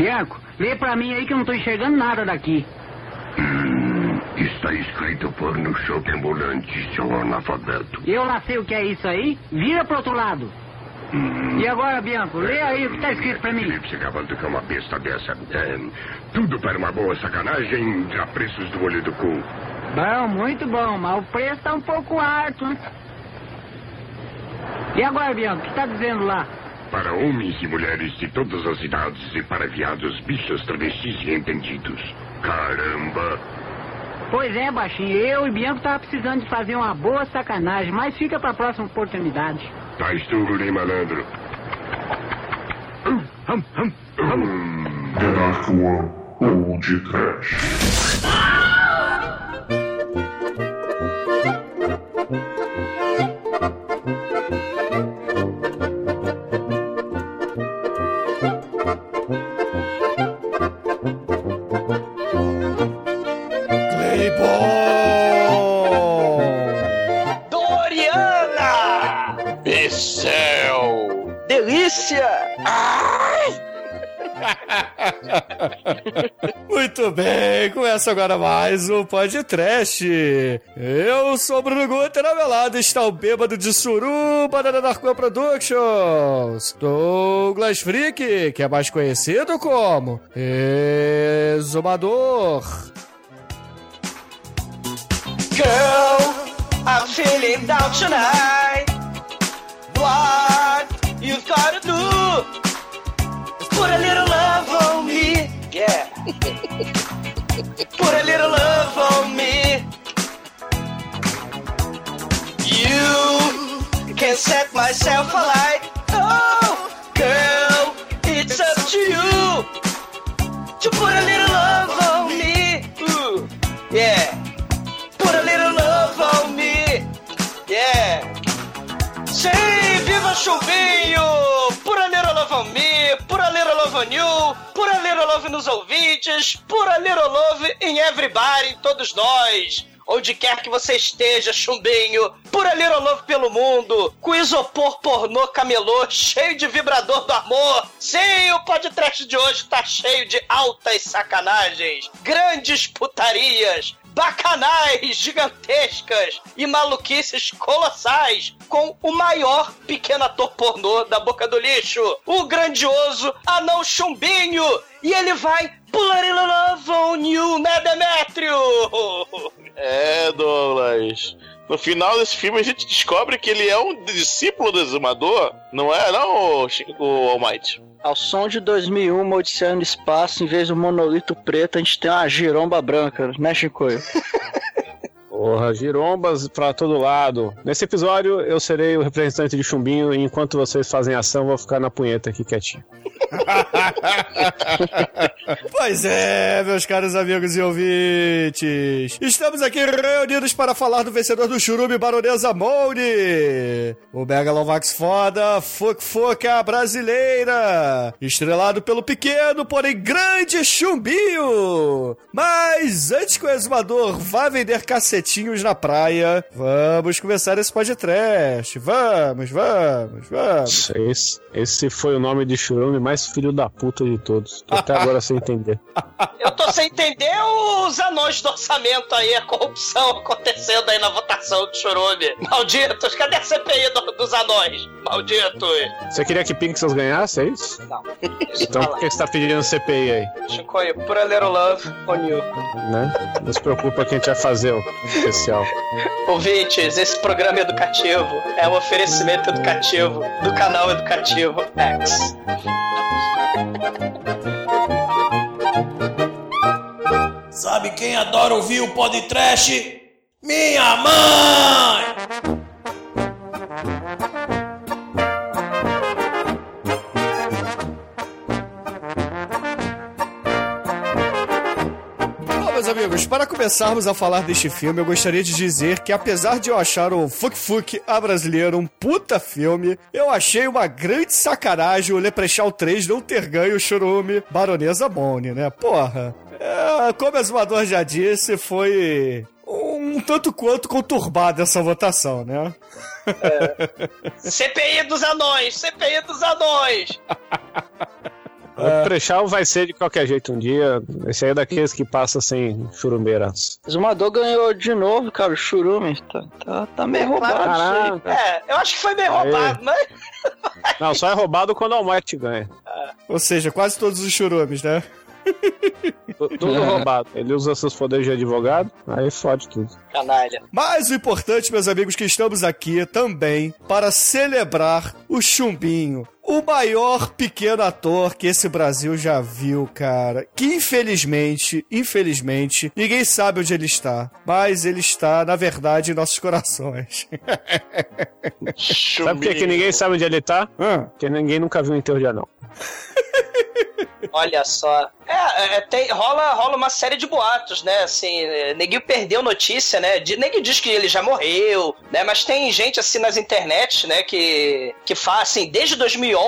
Bianco, lê pra mim aí que eu não tô enxergando nada daqui. Hum, está escrito por no shopping ambulante, seu analfabeto. Eu lá sei o que é isso aí. Vira pro outro lado. Hum. E agora, Bianco, lê aí o que tá escrito pra mim. Felipe, você acabou de uma besta dessa. É, tudo para uma boa sacanagem a preços do olho do cu. Bom, muito bom, mas o preço tá um pouco alto? E agora, Bianco, o que tá dizendo lá? Para homens e mulheres de todas as idades e para viados, bichos, travestis e entendidos. Caramba! Pois é, baixinho, eu e Bianco tava precisando de fazer uma boa sacanagem, mas fica pra próxima oportunidade. Tá esturro, nem malandro. Hum, hum, hum, hum. The Dark One, ou de trash. Começa agora mais um podcast. Eu sou Bruno Guter, ao meu lado está o bêbado de suruba da Narcoa Productions, Douglas Freak, que é mais conhecido como Exumador. Girl, I'm feeling down tonight. What you've gotta do? Put a little love on me. Yeah. Put a little love on me. You can set myself alight. Oh, girl, it's up to you to put a little love on me. Ooh, yeah. Put a little love on me. Yeah. Say, viva chuvinho! Put a little love on me. Put a little love on you. Put a little love nos ouvintes. Put a little love em everybody, em todos nós onde quer que você esteja, chumbinho, por Little Love pelo mundo, com isopor pornô camelô, cheio de vibrador do amor. Sim, o podcast de hoje tá cheio de altas sacanagens, grandes putarias, bacanais gigantescas e maluquices colossais com o maior pequeno ator pornô da boca do lixo, o grandioso anão chumbinho. E ele vai pular love on you, né, Demetrio? É, Douglas. No final desse filme a gente descobre que ele é um discípulo do exumador, não é não, o, o All Might? Ao som de 2001, uma Odisseia no Espaço, em vez do monolito preto, a gente tem uma giromba branca, né, Chicoio? Porra, girombas pra todo lado. Nesse episódio, eu serei o representante de chumbinho e enquanto vocês fazem ação, vou ficar na punheta aqui quietinho. pois é, meus caros amigos e ouvintes. Estamos aqui reunidos para falar do vencedor do Churume Baronesa Moune. O Megalovax foda, Fuk Fuca brasileira. Estrelado pelo pequeno, porém grande chumbinho. Mas antes que o exumador vá vender na praia, vamos começar esse podcast. Vamos, vamos, vamos. Esse, esse foi o nome de churume mais filho da puta de todos. Tô até agora sem entender. Eu tô sem entender os anões do orçamento aí, a corrupção acontecendo aí na votação do Churume. Malditos, cadê a CPI do, dos anões? Malditos. Você queria que Pixels ganhasse, é isso? Não. Então por que você tá pedindo CPI aí? Chicoio, por a little love on you. Né? Não se preocupa que a gente vai fazer o especial. Ouvintes, esse programa é educativo é um oferecimento educativo do canal Educativo X. Sabe quem adora ouvir o podcast? Minha mãe! Amigos, para começarmos a falar deste filme, eu gostaria de dizer que apesar de eu achar o Fuk Fuk a brasileiro um puta filme, eu achei uma grande sacanagem o Leprechaun 3 não ter ganho o churume Baronesa Bone, né? Porra. É, como o Exumador já disse, foi um tanto quanto conturbada essa votação, né? É. CPI dos anões! CPI dos anões! O Prechal vai ser de qualquer jeito um dia. Esse aí é daqueles que passa sem churumbeiras. Zumador ganhou de novo, cara, o churume. Tá, tá, tá meio roubado. É, eu acho que foi meio Aí. roubado, mas. Não, só é roubado quando o Almighty ganha. Ou seja, quase todos os churumes, né? Tu- Tudo roubado. Ele usa seus poderes de advogado, aí fode tudo. Canalha. Mas o importante, meus amigos, que estamos aqui também para celebrar o Chumbinho. O maior pequeno ator que esse Brasil já viu, cara. Que infelizmente, infelizmente, ninguém sabe onde ele está. Mas ele está, na verdade, em nossos corações. Sabe por que, que ninguém sabe onde ele tá? Ah, Porque ninguém nunca viu um enterro de anão. Olha só. É, é, tem, rola, rola uma série de boatos, né? Assim, é, Neguinho perdeu notícia, né? De, Neguinho diz que ele já morreu, né? Mas tem gente assim nas internet, né? Que, que faz assim, desde 2011,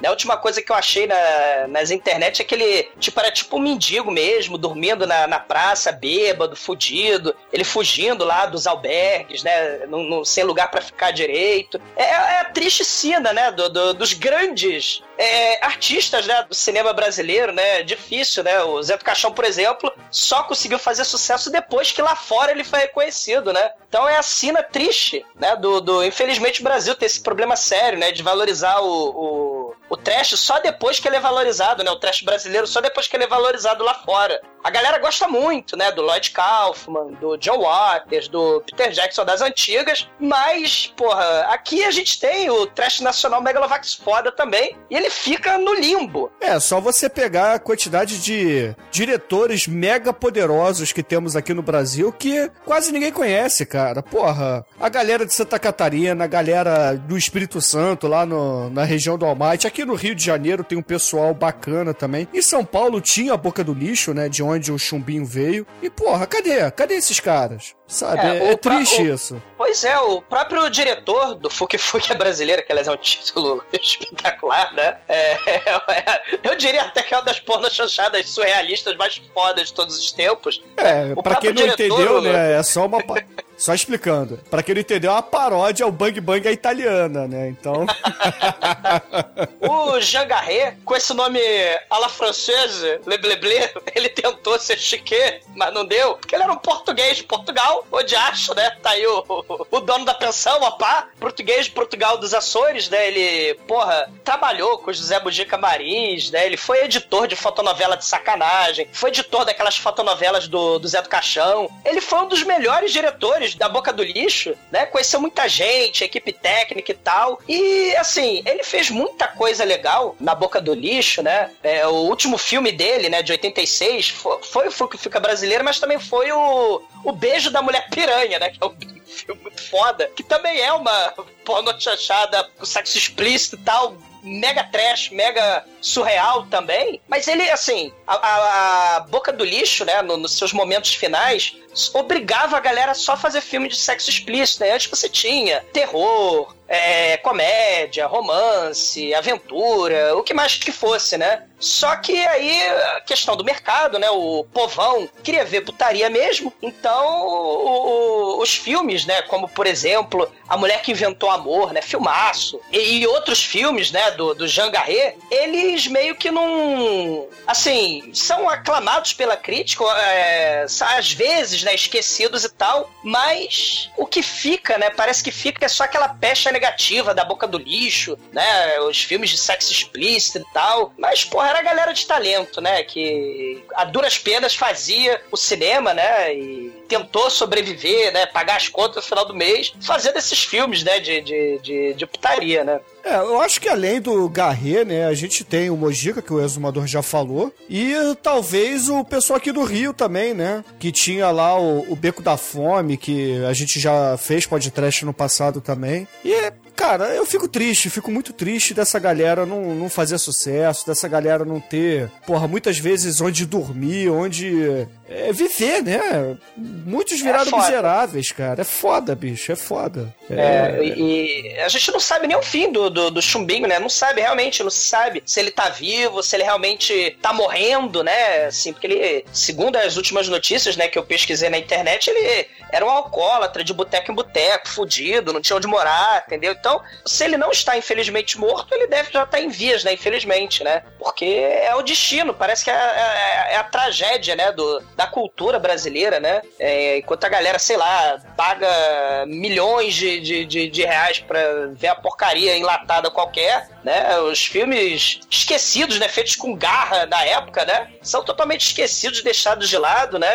né? A última coisa que eu achei na, nas internet é que ele, tipo, era tipo um mendigo mesmo, dormindo na, na praça, bêbado, fudido. Ele fugindo lá dos albergues, né? Não, não- sem lugar pra ficar direito. É, é a triste cena, né? do- do- dos grandes é, artistas né, do cinema brasileiro, né? Difícil, né? O Zé do Caixão, por exemplo, só conseguiu fazer sucesso depois que lá fora ele foi reconhecido, né? Então é a cena triste, né? Do, do infelizmente o Brasil tem esse problema sério, né? De valorizar o, o, o trash só depois que ele é valorizado, né? O trash brasileiro só depois que ele é valorizado lá fora. A galera gosta muito, né? Do Lloyd Kaufman, do John Waters, do Peter Jackson das antigas, mas, porra, aqui a gente tem o trash nacional Megalovax foda também, e ele fica no limbo. É, só você pegar a quantidade de diretores mega poderosos que temos aqui no Brasil que quase ninguém conhece, cara. Porra, a galera de Santa Catarina, a galera do Espírito Santo lá no- na região do Almighty. Aqui no Rio de Janeiro tem um pessoal bacana também. Em São Paulo tinha a Boca do Lixo, né, de onde o chumbinho veio. E porra, cadê? Cadê esses caras? Sabe? É, É, o pra- triste o- isso. Pois é, o próprio diretor do Fuque Fuque é brasileiro, que aliás é um título espetacular, né? É, é, eu diria até que é uma das pornochanchadas surrealistas mais fodas de todos os tempos. É, O pra quem não diretor, entendeu, né, é só uma... Só explicando. Pra quem não entendeu, é uma paródia ao Bang Bang à italiana, né? Então... O Jean Garret, com esse nome à la française, le blé blé, ele tentou ser chique, mas não deu, porque ele era um português de Portugal, onde acho, né? Tá aí o, o dono da pensão, o pá, português de Portugal dos Açores, né? Ele, porra, trabalhou com o José Bugica Marins, né? Ele foi editor de fotonovela de sacanagem, foi editor daquelas fotonovelas do, do Zé do Caixão. Ele foi um dos melhores diretores da Boca do Lixo, né? Conheceu muita gente, equipe técnica e tal. E, assim, ele fez muita coisa legal na Boca do Lixo, né? É, o último filme dele, né, de 86, fo- foi, o Fuque Fica Brasileiro, mas também foi o, o Beijo da Mulher Piranha, né? Que é um filme muito foda, que também é uma pornô chanchada com sexo explícito e tal, mega trash, mega surreal também. Mas ele, assim, a, a- a Boca do Lixo, né, no- nos seus momentos finais, obrigava a galera só a fazer filme de sexo explícito, né? Antes você tinha terror, é, comédia, romance, aventura, o que mais que fosse, né? Só que aí, a questão do mercado, né? O povão queria ver putaria mesmo, então o- o- os filmes, né? Como, por exemplo, A Mulher que Inventou Amor, né? Filmaço. E, e outros filmes, né? Do, do Jean Garret, eles meio que não... Assim, são aclamados pela crítica, é, às vezes, né? Esquecidos e tal, mas o que fica, né? Parece que fica é só aquela pecha negativa da boca do lixo, né? Os filmes de sexo explícito e tal. Mas, porra, era a galera de talento, né? Que a duras penas fazia o cinema, né? E tentou sobreviver, né? Pagar as contas no final do mês, fazendo esses filmes, né? De, de, de, de putaria, né? É, eu acho que além do Garret, né, a gente tem o Mojica, que o exumador já falou, e talvez o pessoal aqui do Rio também, né, que tinha lá o, o Beco da Fome, que a gente já fez podcast no passado também. E, cara, eu fico triste, fico muito triste dessa galera não, não fazer sucesso, dessa galera não ter, porra, muitas vezes onde dormir, onde é, viver, né? Muitos viraram foda. miseráveis, cara. É foda, bicho, é foda. É, e, e a gente não sabe nem o fim do, do, do chumbinho, né? Não sabe realmente, não sabe se ele tá vivo, se ele realmente tá morrendo, né? Assim, porque ele, segundo as últimas notícias, né, que eu pesquisei na internet, ele era um alcoólatra de boteco em boteco, fudido, não tinha onde morar, entendeu? Então, se ele não está infelizmente morto, ele deve já estar em vias, né? Infelizmente, né? Porque é o destino, parece que é, é- é a tragédia, né? Do, da cultura brasileira, né? É, enquanto a galera, sei lá, paga milhões de, de, de, de reais pra ver a porcaria enlatada qualquer, né? Os filmes esquecidos, né? Feitos com garra na época, né? São totalmente esquecidos, deixados de lado, né?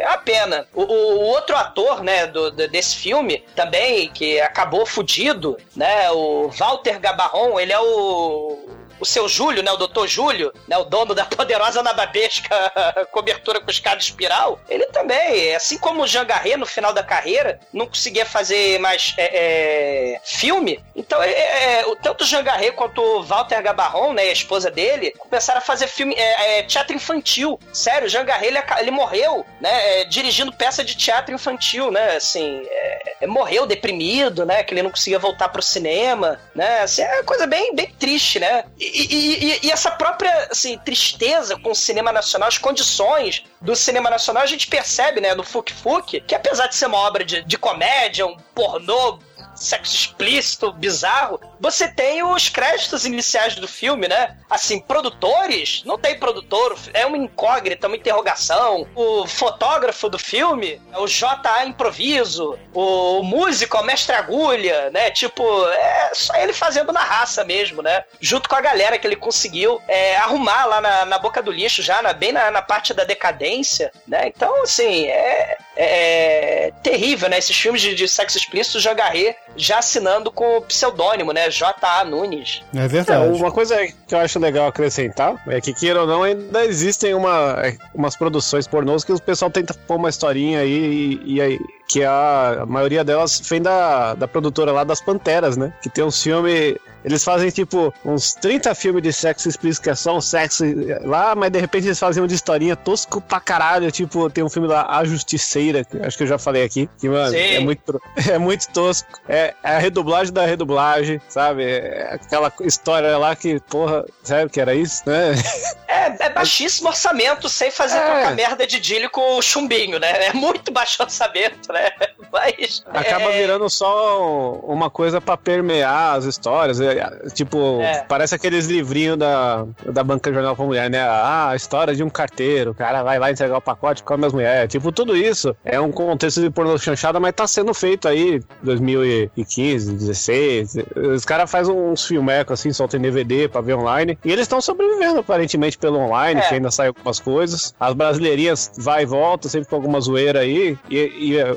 É uma pena. O, o- o outro ator, né, do, do- desse filme, também, que acabou fudido, né? O Walter Gabarron, ele é o o seu Júlio, né, o doutor Júlio, né, o dono da poderosa nababesca cobertura com escada espiral, ele também, assim como o Jean Garret no final da carreira, não conseguia fazer mais é, é, filme, então é, é, o- tanto o Jean Garret quanto o Walter Gabarron, né, a esposa dele, começaram a fazer filme, é, é, teatro infantil. Sério, o Jean Garret, ele, ele morreu, né, é, dirigindo peça de teatro infantil, né, assim, é, é, morreu deprimido, né, que ele não conseguia voltar pro cinema, né, assim, é uma coisa bem, bem triste, né, e, e- e- e essa própria, assim, tristeza com o cinema nacional, as condições do cinema nacional, a gente percebe, né, no Fuk Fuk, que apesar de ser uma obra de, de comédia, um pornô sexo explícito, bizarro, você tem os créditos iniciais do filme, né? Assim, produtores, não tem produtor, é uma incógnita, uma interrogação. O fotógrafo do filme é o J.A. Improviso, o músico é o Mestre Agulha, né? Tipo, é só ele fazendo na raça mesmo, né? Junto com a galera que ele conseguiu é, arrumar lá na, na boca do lixo, já na- bem na, na parte da decadência, né? Então, assim, é, é terrível, né? Esses filmes de, de sexo explícito, Jean Garret já assinando com o pseudônimo, né? J.A. Nunes. É É, verdade. uma coisa que eu acho legal acrescentar é que, queira ou não, ainda existem uma, é, umas produções pornôs que o pessoal tenta pôr uma historinha aí e, e aí. Que a, a maioria delas vem da, da produtora lá das Panteras, né? Que tem uns filmes. Eles fazem tipo uns 30 filmes de sexo explícito que é só um sexo lá, mas de repente eles fazem um de historinha tosco pra caralho. Tipo, tem um filme lá, A Justiceira, que acho que eu já falei aqui. Que, mano, Sim. é muito, é muito tosco. É, é a redublagem da redublagem, sabe? É aquela história lá que, porra, sério que era isso, né? É, é baixíssimo orçamento sem fazer É. merda de Dilly com o chumbinho, né? É muito baixo orçamento, né? Mas. Acaba é, virando só uma coisa pra permear as histórias. é, tipo, É. parece aqueles livrinhos da, da banca Jornal pra Mulher, né? Ah, a história de um carteiro. O cara vai lá entregar o pacote com as mulheres. Tipo, tudo isso é um contexto de pornô chanchada, mas tá sendo feito aí 2015, 16. Os caras fazem uns filmecos assim, soltam em DVD pra ver online. E eles estão sobrevivendo aparentemente pelo online, É. que ainda sai algumas coisas. As brasileirinhas vai e volta, sempre com alguma zoeira aí. E, e, eh,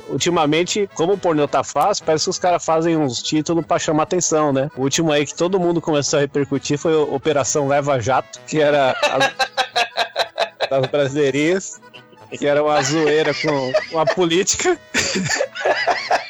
como o pornô tá fácil, parece que os caras fazem uns títulos pra chamar atenção, né? O último aí que todo mundo começou a repercutir foi Operação Leva Jato, que era as, das brasileirinhas. Que era uma zoeira com, com a política.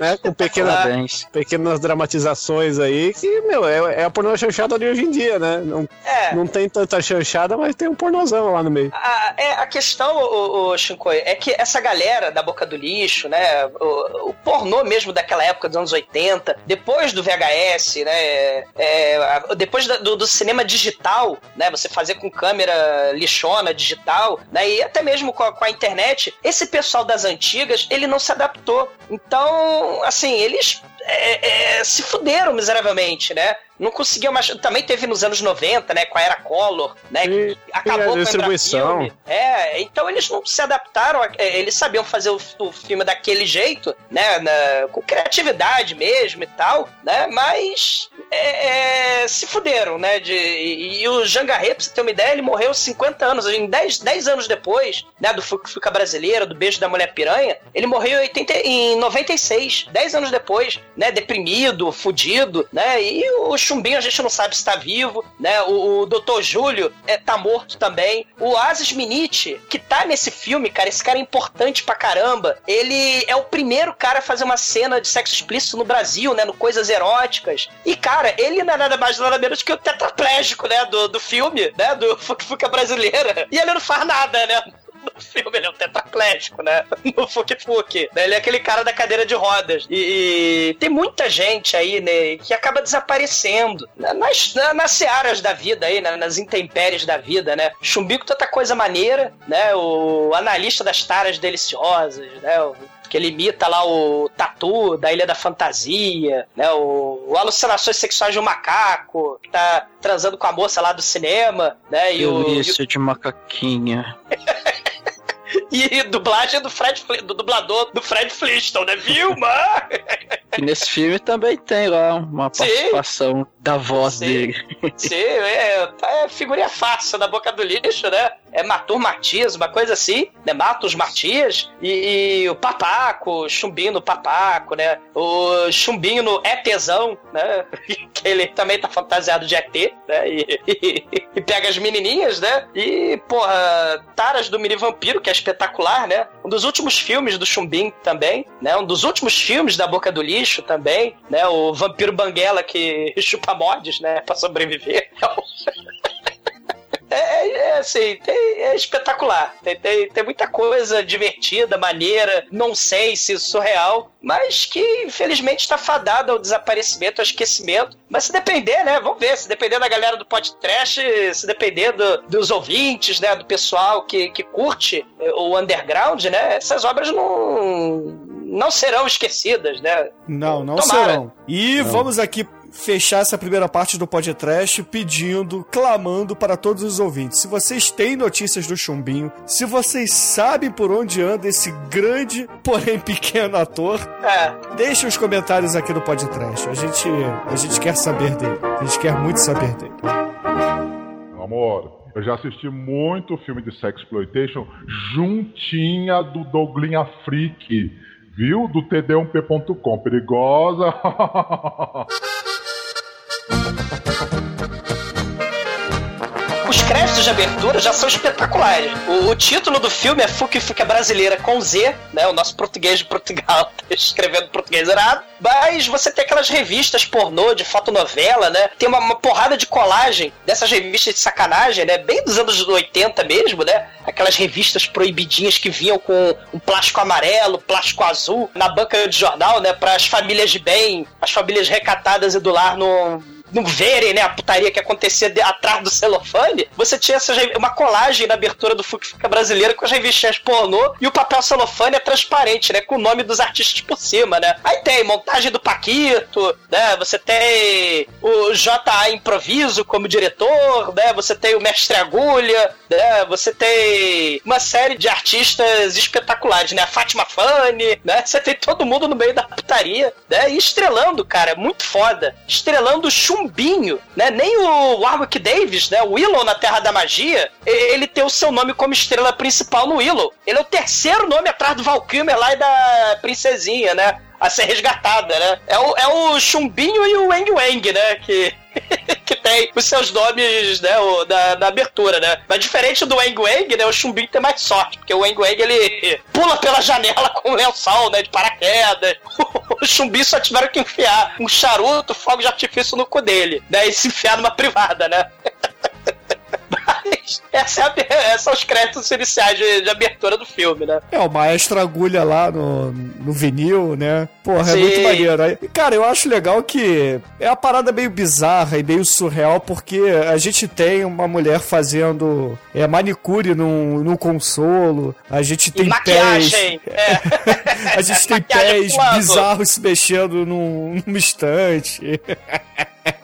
né? Com pequenas, Parabéns. pequenas dramatizações aí, que, meu, é, é a pornô chanchada de hoje em dia, né? Não, É. não tem tanta chanchada, mas tem um pornozão lá no meio. A, é, a questão, o, o Shinkoi, é que essa galera da boca do lixo, né? O, o pornô mesmo daquela época dos anos 80, depois do VHS, né? é, depois da- do, do cinema digital, né? Você fazer com câmera lixona digital, né? E até mesmo com a, com a internet, esse pessoal das antigas, ele não se adaptou. Então, assim, eles é, é, se fuderam miseravelmente, né? Não conseguiam mais. Também teve nos anos 90, né? Com a era Color, né? E- que acabou a com a distribuição. É, então eles não se adaptaram, a- é, eles sabiam fazer o, o filme daquele jeito, né, na- com criatividade mesmo e tal, né, mas é, é, se fuderam, né, de, e, e o Jean Garret, pra você ter uma ideia, ele morreu 50 anos, em 10, 10 anos depois, né, do Fuca Fuca Brasileira, do Beijo da Mulher Piranha, ele morreu em, 80, em 96, 10 anos depois, né, deprimido, fudido, né, e o Chumbinho a gente não sabe se tá vivo, né, o, o Dr. Júlio é, tá morto também, o Asis Minite, que tá nesse filme, cara, esse cara é importante pra caramba, ele é o primeiro cara a fazer uma cena de sexo explícito no Brasil, né, no Coisas Eróticas, e cara, ele não é nada mais nada menos que o tetraplégico, né, do, do filme, né, do Fuca Brasileira, e ele não faz nada, né, No filme ele é um tetraplégico, né? No Fuk Fuk. Ele é aquele cara da cadeira de rodas. E, e tem muita gente aí, né, que acaba desaparecendo né, nas, na- nas searas da vida aí, né, nas intempéries da vida, né? Chumbico tanta coisa maneira, né? O analista das taras deliciosas, né? O, que ele imita lá o Tatu da Ilha da Fantasia, né? O, o Alucinações Sexuais de um Macaco, que tá transando com a moça lá do cinema, né? E o, Delícia de macaquinha. e dublagem do Fred do dublador do Fred Flintstone, né? Vilma! Que nesse filme também tem lá uma Sim. participação da voz Sim. dele. Sim, é, é figurinha fácil na boca do lixo, né? É Matur Matias, uma coisa assim, né? Matos Matias e, e o Papaco, Chumbinho no Papaco, né? O Chumbinho no ETzão, né? Que ele também tá fantasiado de ET, né? E, e- e pega as menininhas, né? E, porra, Taras do Mini Vampiro, que é espetacular, né? Um dos últimos filmes do Chumbinho também, né? Um dos últimos filmes da Boca do Lixo também, né? O Vampiro Banguela que chupa mods, né? Pra sobreviver. É, é, é, assim, tem- é espetacular. Tem, tem, tem muita coisa divertida, maneira, não sei se surreal, mas que infelizmente está fadada ao desaparecimento, ao esquecimento. Mas se depender, né? Vamos ver. Se depender da galera do podcast, se depender do- dos ouvintes, né? Do pessoal que, que curte eh, o underground, né? Essas obras não, não serão esquecidas, né? Não, não Tomara. serão. E vamos aqui fechar essa primeira parte do podcast pedindo, clamando para todos os ouvintes. Se vocês têm notícias do Chumbinho, se vocês sabem por onde anda esse grande, porém pequeno ator, É, deixem os comentários aqui no podcast. A gente, a gente quer saber dele. A gente quer muito saber dele. Amor, eu já assisti muito filme de sexploitation juntinha do Douglinha Freak, viu? Do td1p.com. Perigosa. Os créditos de abertura já são espetaculares. O, o título do filme é Fuque Fuque Brasileira com Z, né? O nosso português de Portugal tá escrevendo português errado. Mas você tem aquelas revistas pornô de fotonovela, né? Tem uma, uma porrada de colagem dessas revistas de sacanagem, né? Bem dos anos 80 mesmo, né? Aquelas revistas proibidinhas que vinham com um plástico amarelo, plástico azul na banca de jornal, né? Para as famílias de bem, as famílias recatadas e do lar não não verem, né, a putaria que acontecia de- atrás do celofane, você tinha essa, uma colagem na abertura do Fuca brasileiro com as revistinhas pornô e o papel celofane é transparente, né, com o nome dos artistas por cima, né. Aí tem montagem do Paquito, né, você tem o J.A. Improviso como diretor, né, você tem o Mestre Agulha, né, você tem uma série de artistas espetaculares, né, a Fátima Fani, né, você tem todo mundo no meio da putaria, né, e estrelando, cara, muito foda, estrelando o Chumbinho, né, nem o Warwick Davis, né, o Willow na Terra da Magia, ele tem o seu nome como estrela principal no Willow. Ele é o terceiro nome atrás do Val Kilmer lá e da Princesinha, né, a ser resgatada, né. É o, é o Chumbinho e o Wang Wang, né, que... que tem os seus nomes, né, o, da, da abertura, né? Mas diferente do Wang Wang, né, o Chumbinho tem mais sorte, porque o Wang Wang, ele pula pela janela com um lençol, né, de paraquedas. O Chumbinho só tiveram que enfiar um charuto, fogo de artifício no cu dele, né, e se enfiar numa privada, né? Mas essa é a, esses são os créditos iniciais de, de abertura do filme, né? É, o maestro agulha lá no, no vinil, né? Porra, é Sim. muito maneiro. Aí, Cara, eu acho legal que é a parada meio bizarra e meio surreal, porque a gente tem uma mulher fazendo é, manicure num, num consolo, a gente E tem maquiagem, pés. é. A gente tem Maquiagem pés pulando. bizarros se mexendo num, num estante.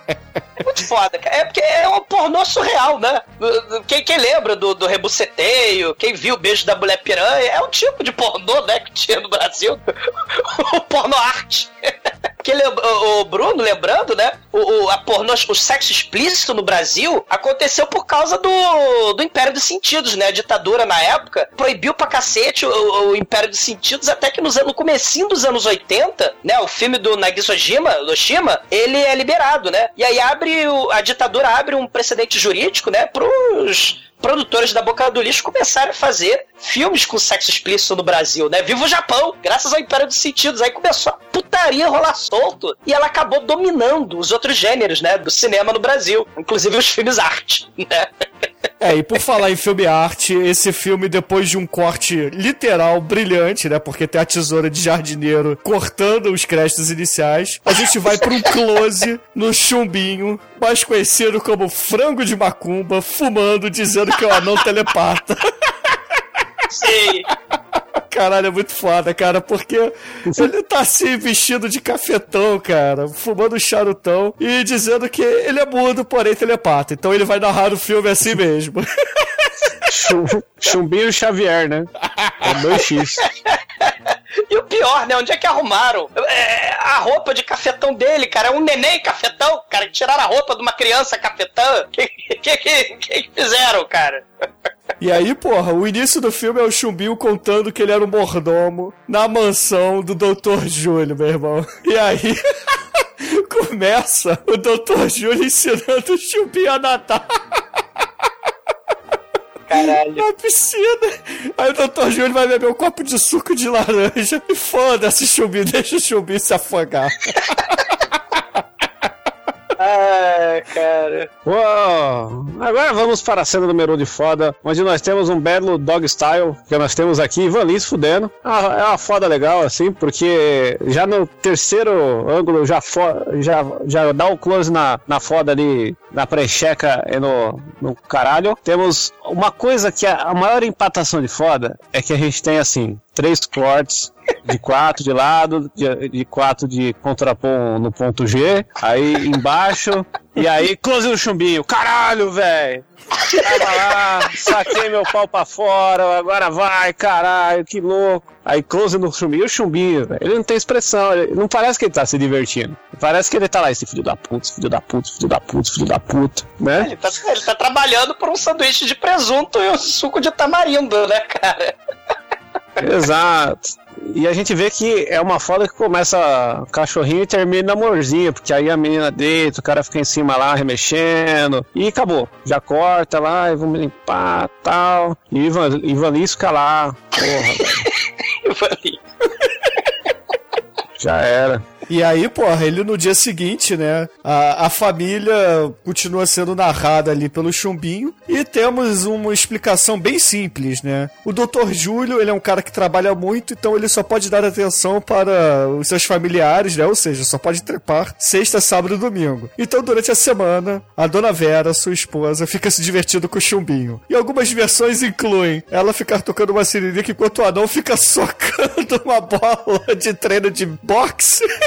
É muito foda, cara. É porque é um pornô surreal, né? Quem, quem lembra do, do rebuceteio, quem viu o beijo da mulher piranha, é um tipo de pornô, né, que tinha no Brasil. o pornô arte. Que lem- o, Bruno, lembrando, né? O, o- a pornô, o sexo explícito no Brasil aconteceu por causa do, do Império dos Sentidos, né? A ditadura na época proibiu pra cacete o, o Império dos Sentidos, até que nos, no comecinho dos anos 80, né? O filme do Nagisa Ojima, Oshima, ele é liberado, né? E aí abre o- a ditadura abre um precedente jurídico, né? Pros produtores da Boca do Lixo começaram a fazer filmes com sexo explícito no Brasil, né? Viva o Japão, graças ao Império dos Sentidos. Aí começou a putaria rolar solto e ela acabou dominando os outros gêneros, né? Do cinema no Brasil, inclusive os filmes arte, né? É, e por falar em filme arte, esse filme, depois de um corte literal brilhante, né? Porque tem a tesoura de jardineiro cortando os créditos iniciais, a gente vai pra um close no chumbinho, mais conhecido como frango de macumba, fumando, dizendo que é o anão telepata. Sei. Caralho, é muito foda, cara, porque ele tá assim, vestido de cafetão, cara, fumando charutão e dizendo que ele é mudo, porém telepata. Então ele vai narrar o filme assim mesmo. Chum- Chumbinho Xavier, né? É 2x. E o pior, né? Onde é que arrumaram? É, a roupa de cafetão dele, cara. É um neném cafetão, cara. Que tiraram a roupa de uma criança cafetã. O que, que, que, que fizeram, cara? E aí, porra, o início do filme é o Chumbinho contando que ele era um mordomo na mansão do Dr. Júlio, meu irmão. E aí. Começa o Dr. Júlio ensinando o Chumbinho a nadar Caralho. na piscina. Aí o Dr. Júlio vai beber um copo de suco de laranja. E foda-se, Chumbinho, deixa o Chumbinho se afogar. Ah, cara. Uou! Agora vamos para a cena número 1 um de foda, onde nós temos um belo dog style, que nós temos aqui Ivan Lins fudendo. Ah, é uma foda legal, assim, porque já no terceiro ângulo já, já, já dá o close na, na foda ali, na precheca e no, no caralho. Temos uma coisa que é a maior empatação de foda é que a gente tem, assim, três cortes de quatro de lado, de, de quatro de contrapom no ponto G, aí embaixo, e aí close no chumbinho. Caralho, velho! Tava lá, saquei meu pau pra fora, agora vai, caralho, que louco. Aí close no chumbinho, o chumbinho, velho, ele não tem expressão, ele, não parece que ele tá se divertindo. Parece que ele tá lá, esse filho da puta, filho da puta, filho da puta, filho da puta, né? Ele tá, ele tá trabalhando por um sanduíche de presunto e um suco de tamarindo, né, cara? Exato. E a gente vê que é uma foda que começa cachorrinho e termina amorzinho, porque aí a menina deita, o cara fica em cima lá remexendo, e acabou. Já corta lá, e vamos limpar tal. E Ivan, Ivan Lins fica lá, porra, falei, já era. E aí, porra, ele no dia seguinte, né? A, a família continua sendo narrada ali pelo chumbinho. E temos uma explicação bem simples, né? O Dr. Júlio, ele é um cara que trabalha muito, então ele só pode dar atenção para os seus familiares, né? Ou seja, só pode trepar sexta, sábado e domingo. Então, durante a semana, a dona Vera, sua esposa, fica se divertindo com o chumbinho. E algumas versões incluem ela ficar tocando uma siririca enquanto o anão fica socando uma bola de treino de boxe.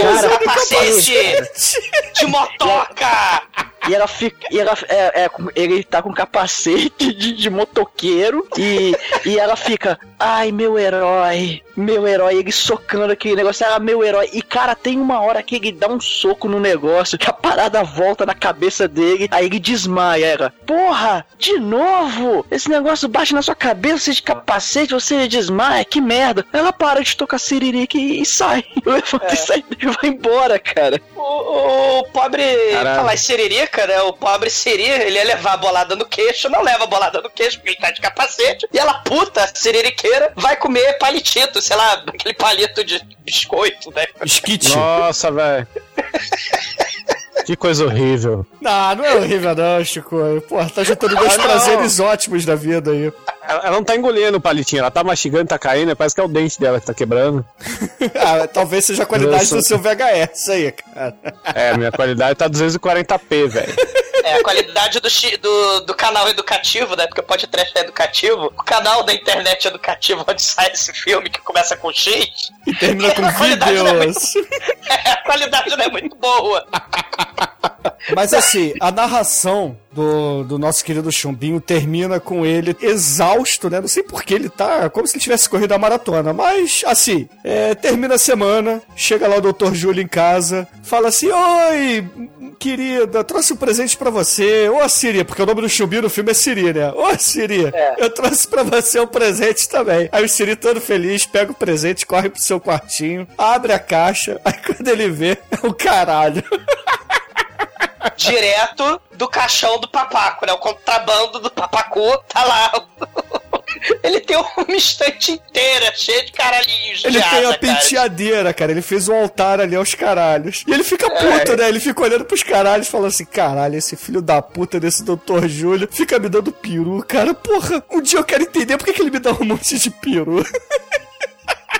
Cara, capacete de motoca! E ela fica. E ela, é, é, ele tá com capacete de, de motoqueiro e, e ela fica. Ai, meu herói, meu herói, ele socando aquele negócio, ah, meu herói. E cara, tem uma hora que ele dá um soco no negócio, que a parada volta na cabeça dele, aí ele desmaia. Ela, porra, de novo? Esse negócio bate na sua cabeça, você de capacete, você desmaia, que merda. Ela para de tocar siririca e, e sai. Levanta e sai e vai embora, cara. O, o pobre. Caralho. Falar em siririca, né? O pobre Siri, ele ia levar a bolada no queixo, não leva a bolada no queixo porque ele tá de capacete. E ela, puta, siririqueira, vai comer palitito, sei lá, aquele palito de biscoito, né? Skit. Nossa, velho. Que coisa horrível. Não, não é horrível não, Chico. Porra, tá juntando dois Ah, prazeres ótimos da vida aí. Ela, ela não tá engolindo o palitinho, ela tá mastigando, tá caindo, parece que é o dente dela que tá quebrando. ah, talvez seja a qualidade Nossa. do seu VHS aí, cara. É, minha qualidade tá 240p, velho. É, a qualidade do, do, do canal educativo, né? Porque pode trash é educativo. O canal da internet educativo onde sai esse filme que começa com X. E termina com é vídeos. É, a qualidade não é muito boa. Mas assim, a narração do, do nosso querido Chumbinho termina com ele exausto, né? Não sei por que ele tá como se ele tivesse corrido a maratona. Mas, assim, é, termina a semana, chega lá o Dr. Júlio em casa, fala assim: Oi, querida, trouxe um presente pra você. Ô, Siri, porque o nome do Chumbinho no filme é Siri, né? Ô, Siri, eu trouxe pra você um presente também. Aí o Siri, todo feliz, pega o presente, corre pro seu quartinho, abre a caixa, aí quando ele vê, é o caralho. Direto do caixão do papaco, né? O contrabando do papacu tá lá. Ele tem uma estante inteira cheia de caralhinhos Ele de tem asa, a penteadeira, cara. Ele fez um altar ali aos caralhos. E ele fica puto, né? Ele fica olhando pros caralhos falando assim: caralho, esse filho da puta desse doutor Júlio fica me dando peru, cara. Porra, um dia eu quero entender por que, que ele me dá um monte de peru.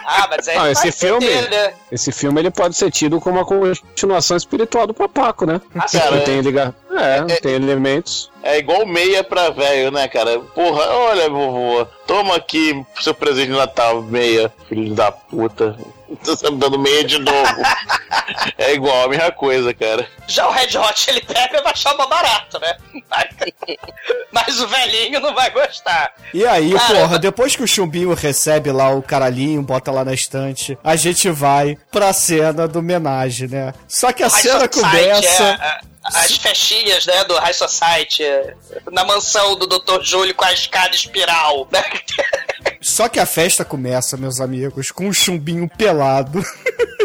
Ah, mas aí Ah, esse filme, entender, né? esse filme ele pode ser tido como uma continuação espiritual do Papaco, né? Ah, cara, Ele tem liga... é, tem elementos. É igual meia pra velho, né, cara? Porra, olha, vovô, toma aqui seu presente de Natal, meia, filho da puta. Tá me dando meia de novo. é igual, a mesma coisa, cara. Já o Red Hot ele pega vai achar mais barato, né? Mas o velhinho não vai gostar. E aí, Cara, porra, depois que o chumbinho recebe lá o caralhinho, bota lá na estante, a gente vai pra cena do homenagem, né? Só que a cena começa. é, é, as festinhas, né, do High Society, é, na mansão do Dr. Júlio com a escada espiral, né? Só que a festa começa, meus amigos, com um chumbinho pelado.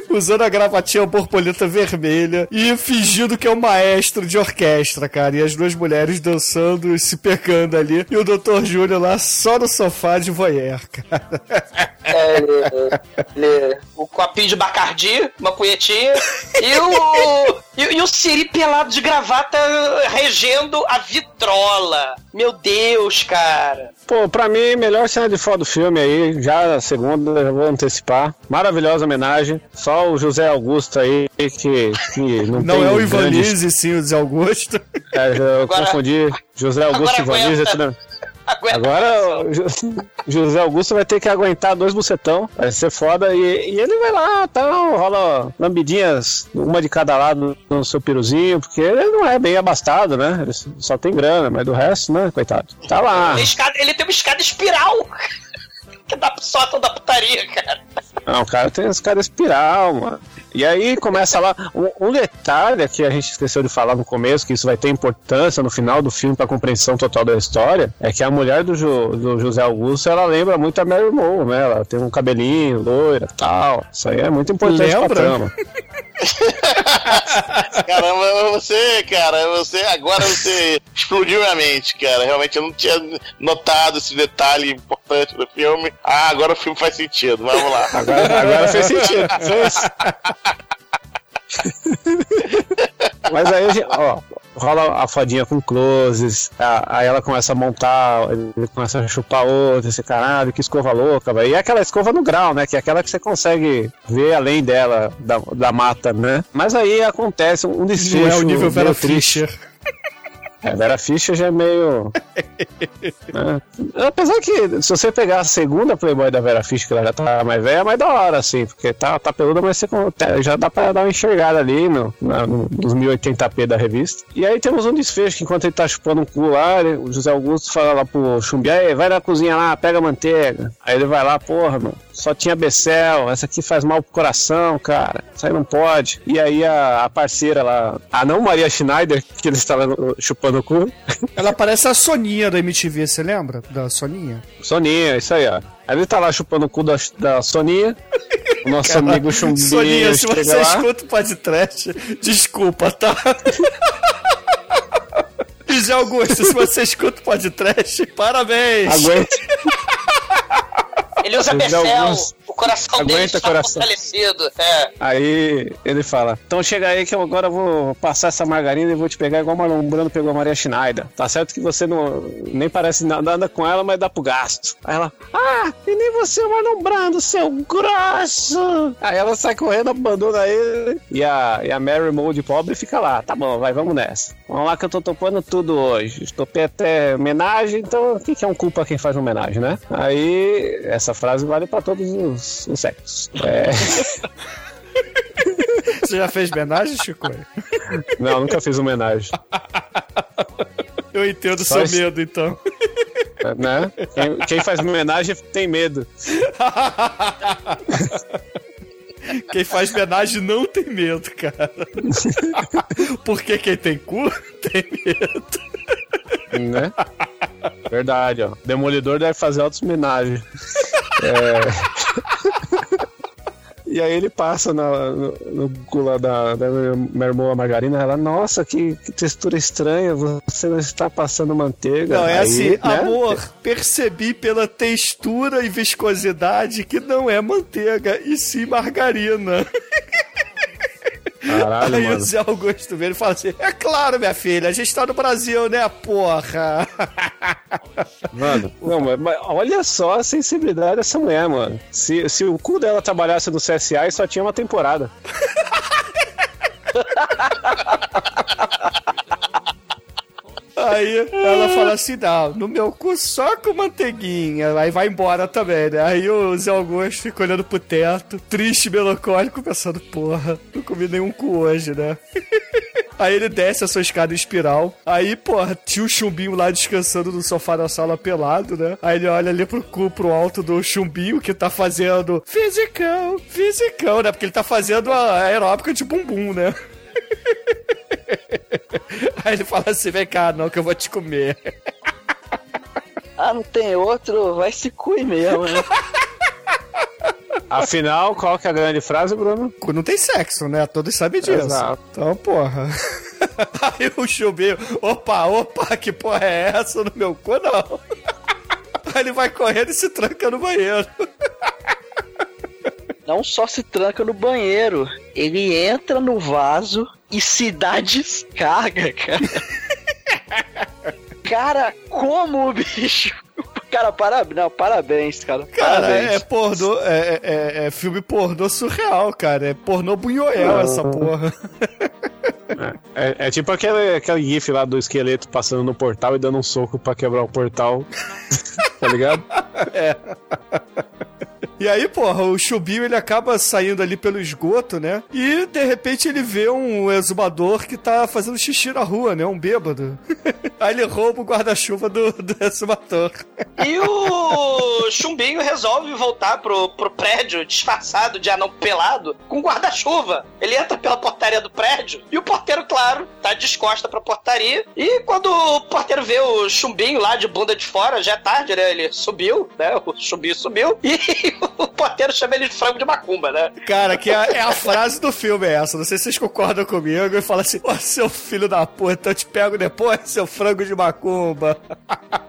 Usando a gravatinha borboleta vermelha e fingindo que é o maestro de orquestra, cara. E as duas mulheres dançando e se pegando ali. E o Dr. Júlio lá só no sofá de voyeur, cara. É, ele- ele- o copinho de Bacardi, uma punhetinha, e o, e, e o Siri pelado de gravata regendo a vitrola. Meu Deus, cara. Pô, pra mim, melhor cena de foto do filme aí, já a segunda, já vou antecipar. Maravilhosa homenagem. Só o José Augusto aí, que, que não, Não tem é o grandes- Ivanise, sim, o Zé Augusto. É, eu Agora- confundi. José Augusto e Ivanise. aguenta. tudo- Aguenta. Agora o José Augusto vai ter que aguentar dois bucetão, vai ser foda, e, e ele vai lá, tal, rola lambidinhas, uma de cada lado no seu piruzinho, porque ele não é bem abastado, né? Ele só tem grana, mas do resto, né, coitado. Tá lá. Ele tem uma escada espiral. Que dá pro sótão da putaria, cara. Não, o cara tem escada espiral, mano. E aí começa lá. Um, um detalhe que a gente esqueceu de falar no começo, que isso vai ter importância no final do filme pra compreensão total da história, é que a mulher do, Ju- do José Augusto, ela lembra muito a Mary Moe, né? Ela tem um cabelinho, loira tal. Isso aí é muito importante Lembra? pra trama. Caramba, você, cara, você agora você explodiu minha mente, cara. Realmente eu não tinha notado esse detalhe importante do filme. Ah, agora o filme faz sentido. Vamos lá. Agora, agora fez sentido. Fez. Mas aí, a gente, ó, rola a fodinha com closes, a- aí ela começa a montar, ele começa a chupar outra, esse caralho, que escova louca, velho. E é aquela escova no grau, né? Que é aquela que você consegue ver além dela, da, da mata, né? Mas aí acontece um desfecho. Não é o nível Vera. Fischer. É, Vera Fischer já é meio. né? Apesar que, se você pegar a segunda Playboy da Vera Fischer, que ela já tá mais velha, é mais da hora, assim, porque tá, tá peluda, mas você tá- já dá pra dar uma enxergada ali no, na- no- nos 1080p da revista. E aí temos um desfecho que, enquanto ele tá chupando um cu lá, o José Augusto fala lá pro Chumbi, aí, vai na cozinha lá, pega a manteiga. Aí ele vai lá, porra, mano, só tinha Becel, essa aqui faz mal pro coração, cara, isso aí não pode. E aí a, a parceira lá, a não Maria Schneider, que ele no- chupando o cu, Ela parece a Soninha da MTV, você lembra? Da Soninha? Soninha, isso aí, ó. Aí ele tá lá chupando o cu da, da Soninha. O nosso Cara, amigo Chumbinho Soninha, se você lá. escuta o podcast, desculpa, tá? Zé Augusto, se você escuta o podcast, parabéns! Aguenta. Ele usa Becel, Augusto. o coração dele Aguenta, está coração. fortalecido. É. Aí ele fala: Então chega aí que eu agora vou passar essa margarina e vou te pegar igual o Brando pegou a Maria Schneider. Tá certo que você não nem parece na- nada com ela, mas dá pro gasto. Aí ela: Ah, e nem você é o Marlon Brando, seu grosso. Aí ela sai correndo, abandona ele. E a, e a Mary Moe de pobre fica lá: Tá bom, vai, vamos nessa. Vamos lá que eu tô topando tudo hoje. Topei até homenagem, então o que, que é um culpa quem faz homenagem, né? Aí essa frase vale pra todos os, os sexos. É. Você já fez homenagem, Chico? Não, nunca fiz homenagem. Eu entendo Só seu esse- medo, então. né? Quem, quem faz homenagem tem medo. Quem faz homenagem não tem medo, cara. Porque quem tem cu tem medo. Né? Verdade, ó. Demolidor deve fazer altas homenagens. É... E aí ele passa na- no, lá da, da minha irmã a margarina. Ela, nossa, que, que textura estranha. Você não está passando manteiga. Não, é Aí, assim, né? amor, percebi pela textura e viscosidade que não é manteiga, e sim margarina. Caralho, Aí mano. o Zé Augusto vê ele e fala assim: É claro, minha filha, a gente tá no Brasil, né, porra? Mano, não, mas, mas olha só a sensibilidade dessa mulher, mano. Se, se o cu dela trabalhasse no CSA, só tinha uma temporada. Aí ela fala assim: Não, no meu cu só com manteiguinha. Aí vai embora também, né? Aí o Zé Augusto fica olhando pro teto, triste, melancólico, pensando: Porra, não comi nenhum cu hoje, né? Aí ele desce a sua escada em espiral. Aí, porra, tinha o chumbinho lá descansando no sofá da sala pelado, né? Aí ele olha ali pro cu, pro alto do chumbinho que tá fazendo fisicão, fisicão, né? Porque ele tá fazendo a aeróbica de bumbum, né? Aí ele fala assim: vem cá, não, que eu vou te comer. Ah, não tem outro, vai se cuir mesmo, né? Afinal, qual que é a grande frase, Bruno? Cu não tem sexo, né? Todos sabem disso. Exato. Então, porra. Aí o chumbinho, opa, opa, que porra é essa no meu cu, não? Aí ele vai correndo e se tranca no banheiro. Não só se tranca no banheiro, ele entra no vaso e se dá descarga, cara. cara, como, bicho? Cara, parabéns, não, parabéns, cara. Cara, parabéns. é pornô, é, é- é filme pornô surreal, cara. É pornô bunhoel essa porra. É, é tipo aquele, aquele gif lá do esqueleto passando no portal e dando um soco pra quebrar o portal. tá ligado? E aí, porra, o Chubinho ele acaba saindo ali pelo esgoto, né? E de repente ele vê um exumador que tá fazendo xixi na rua, né? Um bêbado. aí ele rouba o guarda-chuva do, do exumador. E o Chumbinho resolve voltar pro, pro prédio disfarçado de anão pelado com guarda-chuva. Ele entra pela portaria do prédio e o porteiro, claro, tá descosta pra portaria. E quando o porteiro vê o Chumbinho lá de bunda de fora, já é tarde, né? Ele subiu, né? O Chumbinho subiu e o porteiro chama ele de frango de macumba, né? Cara, que é, é a frase do filme é essa. Não sei se vocês concordam comigo. E fala assim: Ô, seu filho da puta, eu te pego depois, seu frango de macumba.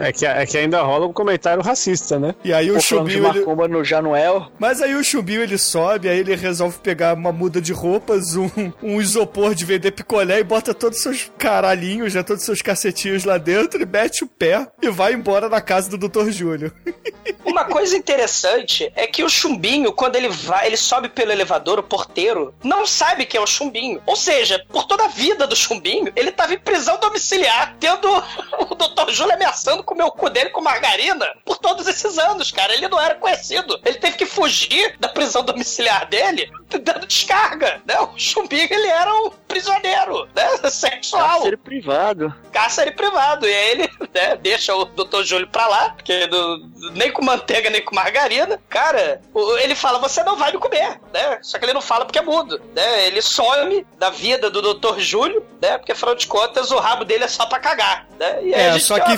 É que, é que ainda rola um comentário racista, né? E aí o O Chubinho. Ele... no Januel. Mas aí o Chumbinho ele sobe, aí ele resolve pegar uma muda de roupas, um, um isopor de vender picolé e bota todos os seus caralhinhos, né, todos os seus cacetinhos lá dentro e mete o pé e vai embora na casa do Dr. Júlio. Uma coisa interessante é que o chumbinho, quando ele vai, ele sobe pelo elevador, o porteiro, não sabe que é o chumbinho. Ou seja, por toda a vida do chumbinho, ele tava em prisão domiciliar, tendo o Dr. Júlio ameaçando comer o cu dele com margarina por todos esses anos, cara. Ele não era conhecido. Ele teve que fugir da prisão domiciliar dele, dando descarga, né? O chumbinho, ele era um prisioneiro, né? Sexual Cárcere privado. cárcere privado. E aí ele né, deixa o Dr. Júlio pra lá, porque do- nem com manteiga, nem com margarina. Cara, o- ele fala, você não vai me comer, né? Só que ele não fala porque é mudo, né? Ele some da vida do Dr. Júlio, né? Porque afinal de contas o rabo dele é só pra cagar, né? E aí a É, gente só que uma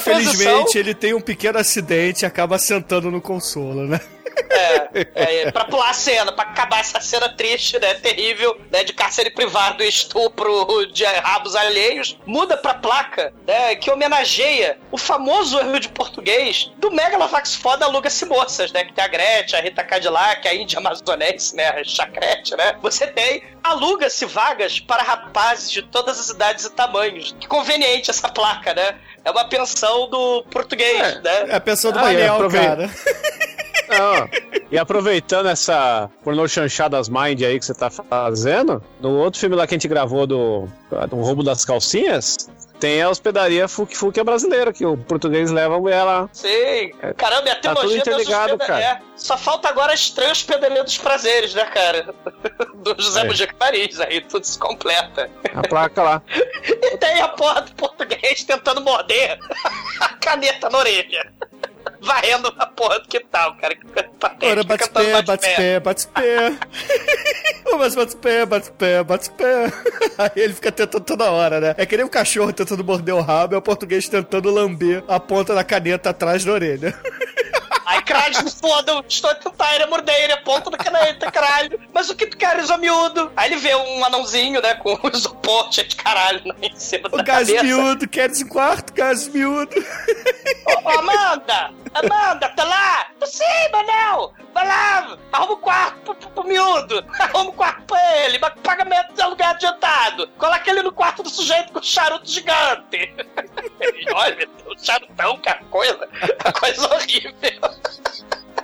infelizmente ele tem um pequeno acidente e acaba sentando no consolo, né? É, é, pra pular a cena, pra acabar essa cena triste, né? Terrível, né? De cárcere privado e estupro de rabos alheios. Muda pra placa, né? Que homenageia o famoso erro de português do Megalovax foda Aluga-se Moças, né? Que tem a Gretchen, a Rita Cadillac, a Índia Amazonense, né? A Chacrete, né? Você tem Aluga-se vagas para rapazes de todas as idades e tamanhos. Que conveniente essa placa, né? É uma pensão do português, né? É a pessoa do Ah, Manel, cara. Não. E aproveitando essa pornô chanchadas mind aí que você tá fazendo, no outro filme lá que a gente gravou do, do roubo das calcinhas, tem a hospedaria Fuque Fuque brasileira, que o português leva a mulher lá. Sim. Caramba, e a Tá tudo teologia das interligado, hospeda- cara. É. Só falta agora estranho hospedaria dos prazeres, né, cara? Do José É. Mujica Paris, aí tudo se completa. A placa lá. E tem a porra do português tentando morder a caneta na orelha. Varrendo a porra do que tal, cara. Ora, bate pé, bate pé, bate pé. Mas bate pé, bate pé, bate pé. Aí ele fica tentando toda hora, né? É que nem um cachorro tentando morder o rabo, é o português tentando lamber a ponta da caneta atrás da orelha. Aí Caralho, foda, estou a tentar ir a morder ele, a ponta da caneta, caralho. Mas o que tu queres, ô miúdo? Aí ele vê um anãozinho, né, com isopor cheio de caralho né, em cima O da gás cabeça. miúdo, queres um quarto? Gás miúdo. Ô, ô, Amanda! Amanda, tá lá? Tô sim, Manel! Vai lá! Arruma o quarto pro, pro, pro miúdo! Arruma o quarto pra ele! mas Pagamento de aluguel adiantado! Coloca ele no quarto do sujeito com charuto gigante! Olha, meu Deus, charutão, cara, coisa, coisa horrível!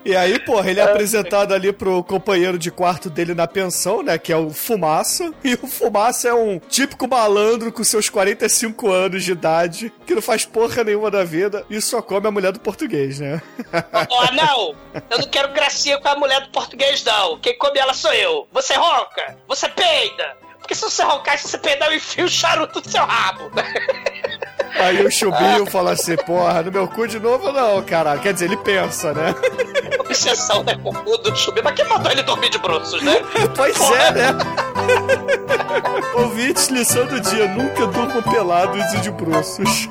E aí, porra, ele é apresentado ali pro companheiro de quarto dele na pensão, né? Que é o Fumaça. E o Fumaça é um típico malandro com seus 45 anos de idade, que não faz porra nenhuma da vida e só come a mulher do português, né? Ó, não! Eu não quero gracinha com a mulher do português, não! Quem come ela sou eu! Você ronca! Você peida! Porque se você roncar se você peidar, eu enfio o charuto do seu rabo! Aí o Chubinho fala assim, porra, no meu cu de novo não, caralho. Quer dizer, ele pensa, né? Obsessão, né? Com o cu do chubinho. Mas quem mandou ele dormir de bruços, né? Pois é, né? Ouvintes, lição do dia: nunca durmam pelados e de bruços.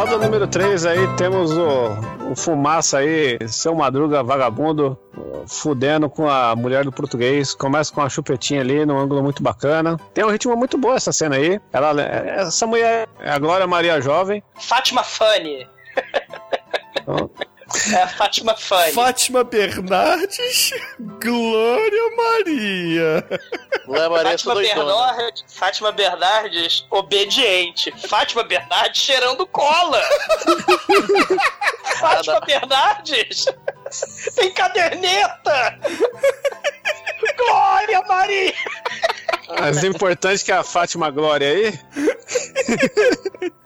Foda número 3 aí, temos o, o Fumaça aí, seu Madruga vagabundo, fudendo com a mulher do português. Começa com uma chupetinha ali, num ângulo muito bacana. Tem um ritmo muito bom essa cena aí. Ela, essa mulher é a Glória Maria Jovem. Fátima Fanny. É a Fátima Fanny. Fátima Bernardes, Glória Maria. Glória Maria Fátima Bernardes, Fátima Bernardes, obediente. Fátima Bernardes cheirando cola. Fátima Bernardes tem caderneta. Glória Maria. Mas importante que a Fátima Glória aí.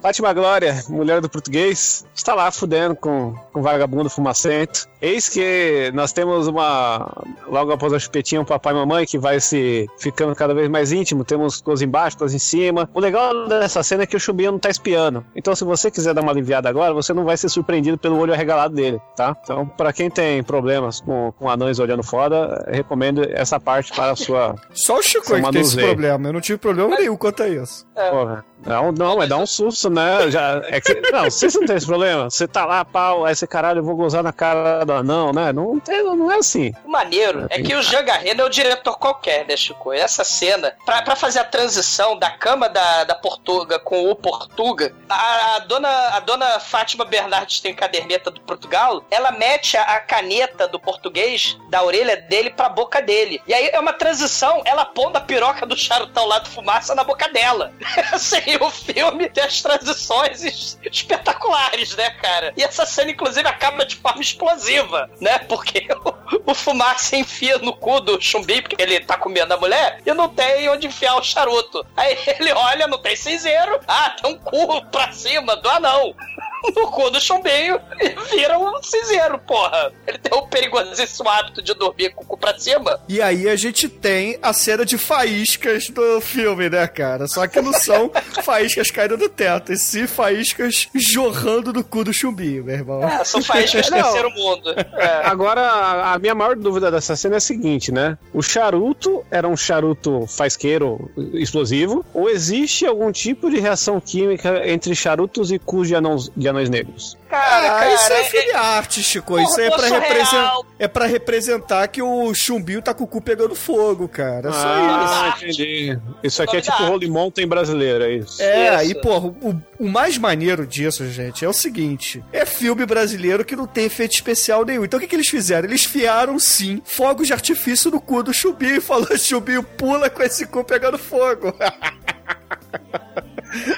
Fátima Glória, mulher do português, está lá fudendo com, com vagabundo fumacento. Eis que nós temos uma. Logo após a chupetinha, um papai e mamãe que vai se ficando cada vez mais íntimo. Temos coisas embaixo, coisas em cima. O legal dessa cena é que o Chubinho não tá espiando. Então, se você quiser dar uma aliviada agora, você não vai ser surpreendido pelo olho arregalado dele, tá? Então, pra quem tem problemas com, com anões olhando foda, recomendo essa parte para a sua. Só o Chico que tem esse problema. Eu não tive problema nenhum quanto a isso. Porra. Não, não, é dar um susto, né? Já, é que, não, vocês não tem esse problema. Você tá lá, pau, aí esse caralho, eu vou gozar na cara do anão, né? Não, tem, não é assim. O maneiro é que o Jean Garreno é o diretor qualquer, né, Chico? Essa cena, pra, pra fazer a transição da cama da, da Portuga com o Portuga, a, a dona, a dona Fátima Bernardes tem caderneta do Portugal, ela mete a, a caneta do português da orelha dele pra boca dele. E aí é uma transição, ela pondo a piroca do charutão lá do fumaça na boca dela. assim, o filme tem as transições es- espetaculares, né, cara? E essa cena, inclusive, acaba de forma explosiva, né? Porque o, o fumaça enfia no cu do chumbinho, porque ele tá comendo a mulher, e não tem onde enfiar o charuto. Aí ele olha, não tem cinzeiro. Ah, tem um cu pra cima do anão. No cu do chumbinho e vira um cinzeiro, porra. Ele tem o perigosíssimo hábito de dormir com o cu pra cima. E aí a gente tem a cena de faíscas do filme, né, cara? Só que não são faíscas caindo do teto, e sim faíscas jorrando do cu do chumbinho, meu irmão. É, são faíscas Não. terceiro mundo. É. Agora, a- minha maior dúvida dessa cena é a seguinte, né? O charuto era um charuto faisqueiro explosivo, ou existe algum tipo de reação química entre charutos e cus de anões, de anões negros? Cara, ah, cara, isso é é- filme arte, Chico. Isso aí é pra, surreal. representar, é pra representar que o chumbinho tá com o cu pegando fogo, cara. É só Ah, isso. entendi. Isso aqui é tipo. Holy Mountain brasileiro, é isso. É, Isso. e porra, o, o mais maneiro disso, gente, é o seguinte: é filme brasileiro que não tem efeito especial nenhum. Então o que, que eles fizeram? Eles fiaram sim fogos de artifício no cu do chumbinho e falou: chumbinho, pula com esse cu pegando fogo.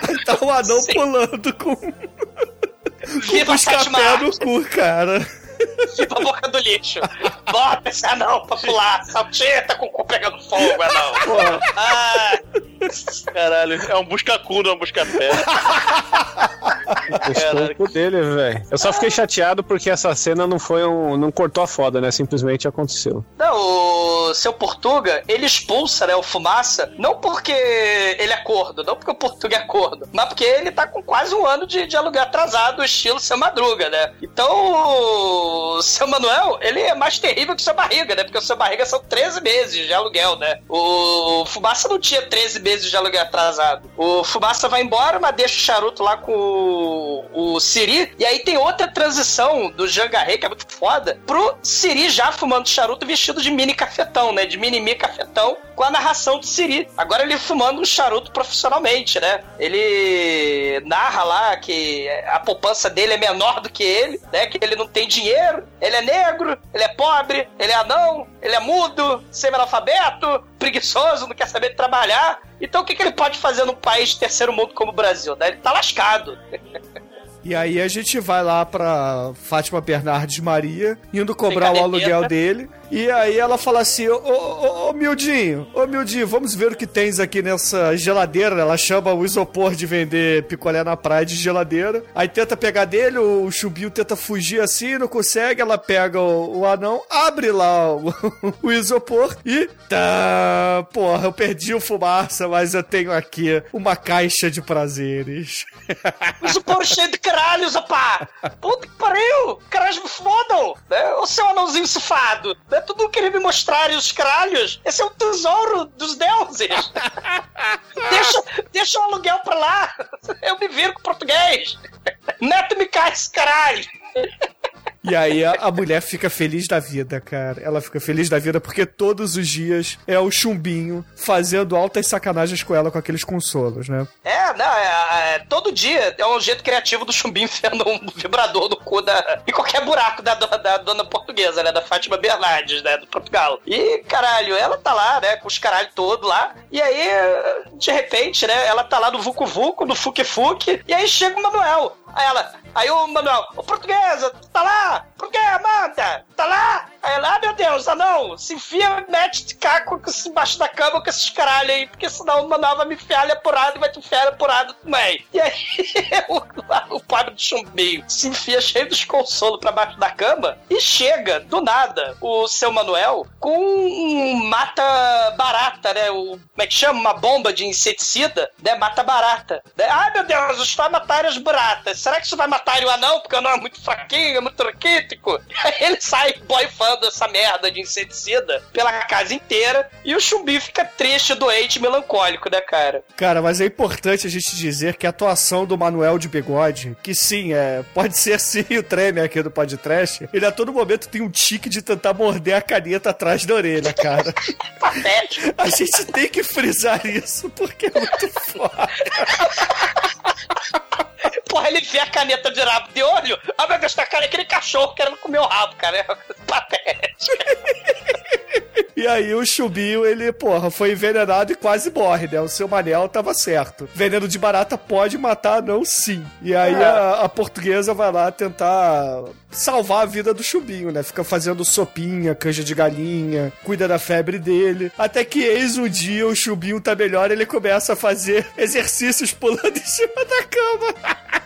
Aí tá o anão Sim. pulando com, com Viva o a Fátima escapé no cu, cara. viva a boca do lixo. Bota esse anão pra pular. Saltita com o cu pegando fogo, anão. Ah, Caralho, é um busca-cu, não é um busca-pé. O cu dele, velho. Eu só fiquei chateado porque essa cena não foi um. não cortou a foda, né? Simplesmente aconteceu. não, o seu Portuga, ele expulsa, né, o Fumaça, não porque ele é corno, não porque o Portuga é corno, mas porque ele tá com quase um ano de, de aluguel atrasado, estilo seu Madruga, né? Então, o seu Manuel, ele é mais terrível que o seu Barriga, né? Porque o seu Barriga são 13 meses de aluguel, né? O Fumaça não tinha 13 meses de aluguel atrasado. O Fumaça vai embora, mas deixa o charuto lá com o, o Siri, e aí tem outra transição do Jean Garret, que é muito foda, pro Siri já fumando charuto vestido de mini cafetão, né? De mini-mi cafetão, com a narração do Siri. Agora ele fumando um charuto profissionalmente, né? Ele narra lá que a poupança dele é menor do que ele, né? Que ele não tem dinheiro, ele é negro, ele é pobre, ele é anão, ele é mudo, semi-analfabeto, preguiçoso, não quer saber de trabalhar. Então o que, que ele pode fazer num país terceiro mundo como o Brasil? Né? Ele tá lascado. E aí a gente vai lá pra Fátima Bernardes Maria, indo cobrar o aluguel dele. E aí ela fala assim: Ô, ô, ô Mildinho, ô Mildinho, vamos ver o que tens aqui nessa geladeira. Ela chama o isopor de vender picolé na praia de geladeira. Aí tenta pegar dele, o chubinho tenta fugir assim, não consegue. Ela pega o, o anão, abre lá o, o isopor e. Tá, porra, eu perdi o fumaça, mas eu tenho aqui uma caixa de prazeres. Isopor cheio de caralhos, rapá! Puta que pariu! Caralhos me fodam! Né? O seu anãozinho safado! Né? Tu não queria me mostrar os caralhos? Esse é o tesouro dos deuses! deixa, deixa o aluguel pra lá! Eu me viro com português! Neto me cai esse caralho! E aí a, a mulher fica feliz da vida, cara. Ela fica feliz da vida porque todos os dias é o chumbinho fazendo altas sacanagens com ela com aqueles consolos, né? É, não, é, é- todo dia é um jeito criativo do chumbinho enfiando um vibrador no cu da. em qualquer buraco da, do- da dona portuguesa, né? Da Fátima Bernardes, né? Do Portugal. E, caralho, ela tá lá, né? Com os caralhos todos lá. E aí, de repente, né? Ela tá lá no Vucu Vucu, no Fuque Fuque. E aí chega o Manuel. Aí ela. Aí o Manuel, ô portuguesa, tá lá? Por que, Amanda? Tá lá? Aí ela, ah, meu Deus, ah não, se enfia, mete de caco embaixo da cama com esses caralho aí, porque senão o Manuel vai me enfiar ali apurado e vai te enfiar apurado também. E aí o, o pobre do chumbinho se enfia cheio dos consolos pra baixo da cama e chega, do nada, o seu Manuel com um mata barata, né? O, como é que chama? Uma bomba de inseticida, né? Mata barata. Né? Ai meu Deus, isso vai matar as baratas. Será que isso vai matar o anão? Porque o anão é muito fraquinho, é muito raquítico. Aí ele sai boifando essa merda de inseticida pela casa inteira e o chumbinho fica triste, doente, melancólico, né, cara? Cara, mas é importante a gente dizer que a atuação do Manuel de Bigode, que sim, é, pode ser sim o treme aqui do podcast, ele a todo momento tem um tique de tentar morder a caneta atrás da orelha, cara. Patético. A gente tem que frisar isso, porque é muito foda. Porra, ele vê a caneta de rabo de olho. Ah, meu Deus, tá cara, é aquele cachorro querendo comer o rabo, cara. É. E aí o Chubinho, ele, porra, foi envenenado e quase morre, né? O seu Manel tava certo. Veneno de barata pode matar, não sim. E aí a, a portuguesa vai lá tentar salvar a vida do Chubinho, né? Fica fazendo sopinha, canja de galinha, cuida da febre dele. Até que eis um dia o Chubinho tá melhor, ele começa a fazer exercícios pulando em cima da cama.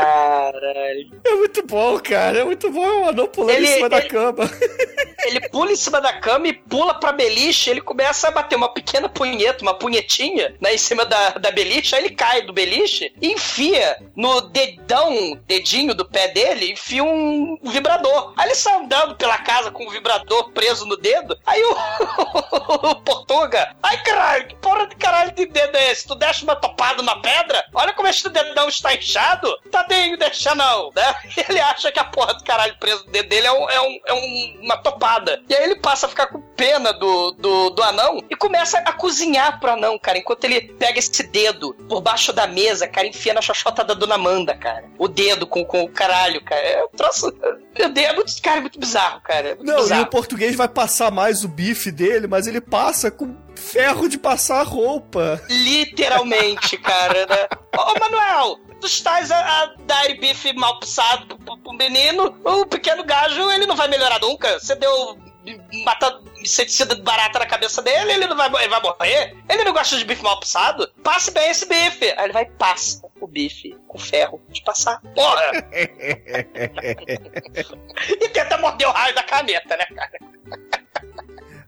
Caralho. É muito bom, cara. É muito bom. É um anão pulando Ele- em cima da ele- cama. Ele pula em cima da cama e pula pra beliche. Ele começa a bater uma pequena punheta, uma punhetinha, né, em cima da, da beliche. Aí ele cai do beliche e enfia no dedão, dedinho do pé dele, enfia um vibrador. Aí ele sai andando pela casa com o vibrador preso no dedo. Aí o, o Portuga, ai caralho, que porra de caralho de dedo é esse? Tu deixa uma topada na pedra? Olha como este dedão está inchado. Tadinho, deixa não, né? Ele acha que a porra do caralho preso no dedo dele é, um- é um- é um- uma topada. E aí ele passa a ficar com pena do, do, do anão e começa a cozinhar pro anão, cara, enquanto ele pega esse dedo por baixo da mesa, cara, enfia na xoxota da dona Amanda, cara. O dedo com, com o caralho, cara. É um troço. Meu Deus, é muito, cara, é muito bizarro, cara. É muito Não, e bizarro. o português vai passar mais o bife dele, mas ele passa com ferro de passar a roupa. Literalmente, cara, né? Ô, Manuel, tu estás a, a dar bife mal pro, pro- pro menino, o pequeno gajo, ele não vai melhorar nunca. Você deu mata inseticida de barata na cabeça dele, ele não vai, ele vai morrer. Ele não gosta de bife mal passado. Passe bem esse bife. Aí ele vai e passa o bife com ferro de passar. Porra! e tenta morder o raio da caneta, né, cara?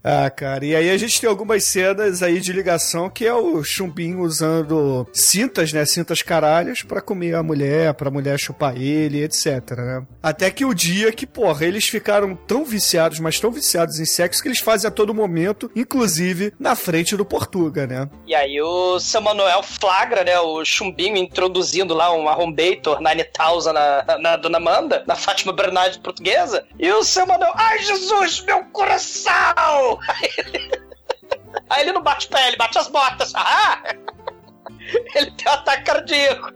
Ah, cara, e aí a gente tem algumas cenas aí de ligação que é o chumbinho usando cintas, né? Cintas caralhas pra comer a mulher, pra mulher chupar ele, etc, né? Até que o dia que, porra, eles ficaram tão viciados, mas tão viciados em sexo que eles fazem a todo momento, inclusive na frente do Portuga, né? E aí o São Manuel flagra, né, o chumbinho introduzindo lá um Arrombator 9000 na, na Dona Amanda, na Fátima Bernardes portuguesa, e o São Manuel, ai Jesus, meu coração! Aí ele, aí ele não bate pé, ele bate as botas. Ah! Ele tem um ataque cardíaco.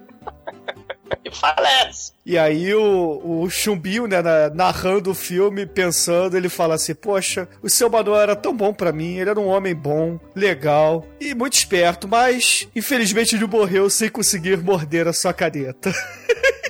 E falece. E aí o, o Chumbinho, né, na- narrando o filme, pensando, ele fala assim, poxa, o seu Manuel era tão bom pra mim, ele era um homem bom, legal e muito esperto, mas infelizmente ele morreu sem conseguir morder a sua caneta.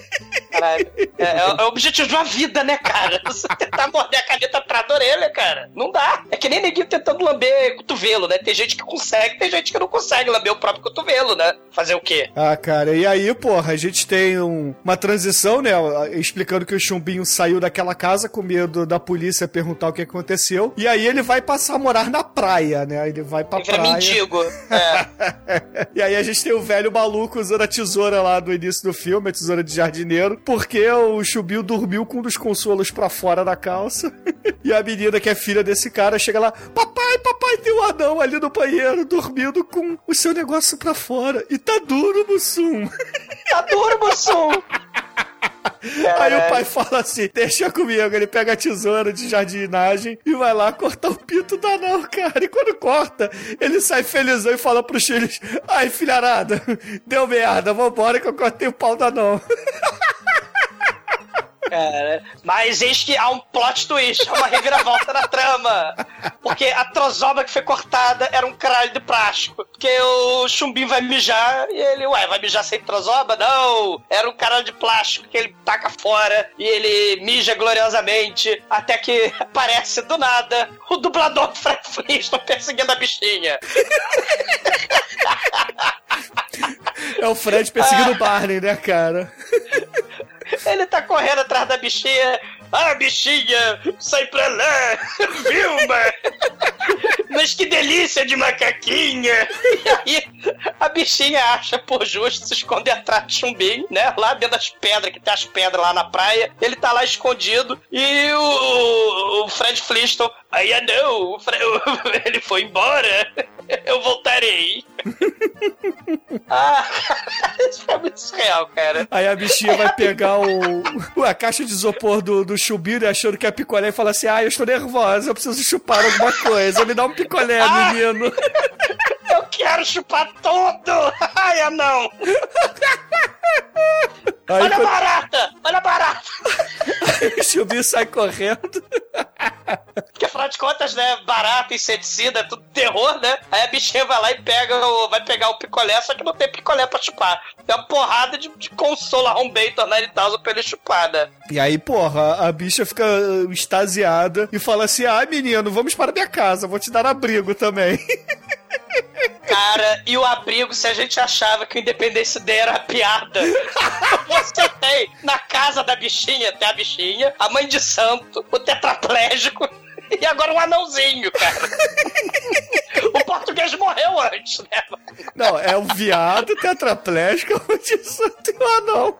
Caralho. É, é o- é objetivo de uma vida, né, cara? Você tentar morder a caneta atrás da orelha, cara. Não dá. É que nem neguinho tentando lamber cotovelo, né? Tem gente que consegue, tem gente que não consegue lamber o próprio cotovelo, né? Fazer o quê? Ah, cara, e aí, porra, a gente tem um- uma transição, né? Explicando que o Chumbinho saiu daquela casa com medo da polícia perguntar o que aconteceu. E aí ele vai passar a morar na praia, né? Ele vai pra Ele vira praia. mendigo. É. E aí a gente tem o velho maluco usando a tesoura lá do início do filme, a tesoura de jardineiro, porque o Chumbinho dormiu com um dos consolos pra fora da calça. E a menina, que é filha desse cara, chega lá: Papai, papai, tem um anão ali no banheiro dormindo com o seu negócio pra fora. E tá duro, Mussum. Tá duro, Mussum. Aí o pai fala assim: Deixa comigo. Ele pega a tesoura de jardinagem e vai lá cortar o pinto do anão, cara. E quando corta, ele sai felizão e fala pros filhos: Ai, filharada, deu merda, vambora que eu cortei o pau do anão. Cara, mas eis que há um plot twist, há uma reviravolta na trama. Porque a trozoba que foi cortada era um caralho de plástico. Porque o chumbinho vai mijar e ele, ué, vai mijar sem trozoba? Não! Era um caralho de plástico que ele taca fora e ele mija gloriosamente. Até que aparece do nada o dublador Fred Flintstone perseguindo a bichinha. É o Fred perseguindo o Barney, né, cara? Ele tá correndo atrás da bichinha. Ah, bichinha, sai pra lá, Vilma! Mas que delícia de macaquinha! E aí, a bichinha acha por justo se esconder atrás de chumbinho, né? Lá dentro das pedras, que tem as pedras lá na praia. Ele tá lá escondido e o, o- Fred Flintstone. Aí, ah, não, o Fre- ele foi embora. Eu voltarei. Ah, isso é muito surreal, cara. Aí a bichinha vai pegar o, a caixa de isopor do, do chumbinho, né, achando que é picolé, e fala assim: Ah, eu estou nervosa, eu preciso chupar alguma coisa. Me dá um picolé, Ah! menino. Eu quero chupar tudo! Ai, não! Aí olha a quando- barata! Olha a barata! o chumbinho sai correndo. Porque afinal de contas, né? Barata, inseticida, tudo terror, né? Aí a bichinha vai lá e pega o, vai pegar o picolé, só que não tem picolé pra chupar. Tem uma porrada de, de consolo arrombator na Nintendo pra ele chupar, né? E aí, porra, a bicha fica uh, extasiada e fala assim: Ah, menino, vamos para minha casa, vou te dar abrigo também. Cara, e o abrigo, se a gente achava que o Independência Day era piada, você tem na casa da bichinha, tem a bichinha, a mãe de santo, o tetraplégico e agora um anãozinho, cara. o português morreu antes, né? Não, é o viado tetraplégico, o de santo e o anão.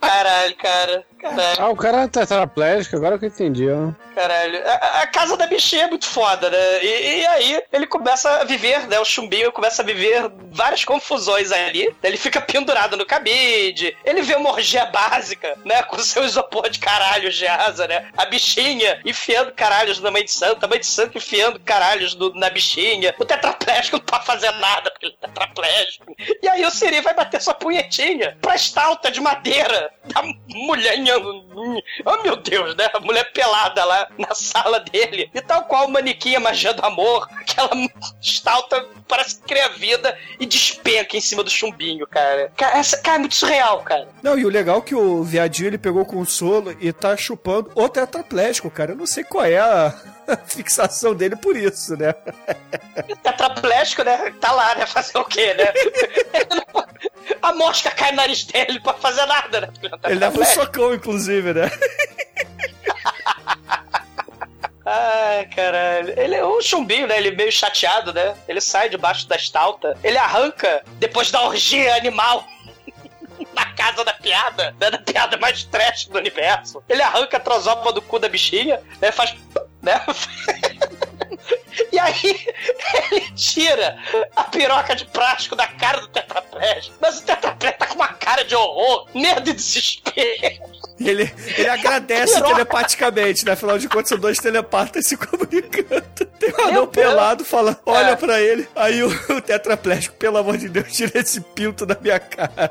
Caralho, cara. Caralho. Ah, o cara é tetraplégico, agora que eu entendi, ó. Caralho, a, a casa da bichinha é muito foda, né? E, e aí ele começa a viver, né? O chumbinho começa a viver várias confusões ali. Ele fica pendurado no cabide, ele vê uma orgia básica, né? Com seu isopor de caralhos de asa, né? A bichinha enfiando caralhos na mãe de santo, a mãe de santo enfiando caralhos do- na bichinha. O tetraplégico não pode fazer nada, porque ele é tetraplégico. E aí o Siri vai bater sua punhetinha pra estalta de madeira da mulher. Oh meu Deus, né? A mulher pelada lá na sala dele. E tal qual o manequim a magia do amor, aquela estalta parece que cria vida e despenca em cima do chumbinho, cara. Cara, essa, cara, é muito surreal, cara. Não, e o legal é que o viadinho ele pegou o consolo e tá chupando o tetraplégico, cara. Eu não sei qual é a a fixação dele por isso, né? Tetraplégico, né? Tá lá, né? Fazer o quê, né? A mosca cai no nariz dele pra fazer nada, né? Ele leva um socão, inclusive, né? Ai, caralho. Ele é um chumbinho, né? Ele meio chateado, né? Ele sai debaixo da estalta. Ele arranca, depois da orgia animal, na casa da piada, né? Da piada mais trash do universo. Ele arranca a trozoba do cu da bichinha, né? Faz. né? E aí, ele tira a piroca de plástico da cara do tetraplégico. Mas o tetraplégico tá com uma cara de horror, medo e desespero. Ele, ele agradece Piroca. telepaticamente, né? Afinal de contas, são dois telepatas se comunicando. Tem um anão pelado, fala, olha É. pra ele. Aí o, o tetraplégico, pelo amor de Deus, tira esse pinto da minha cara.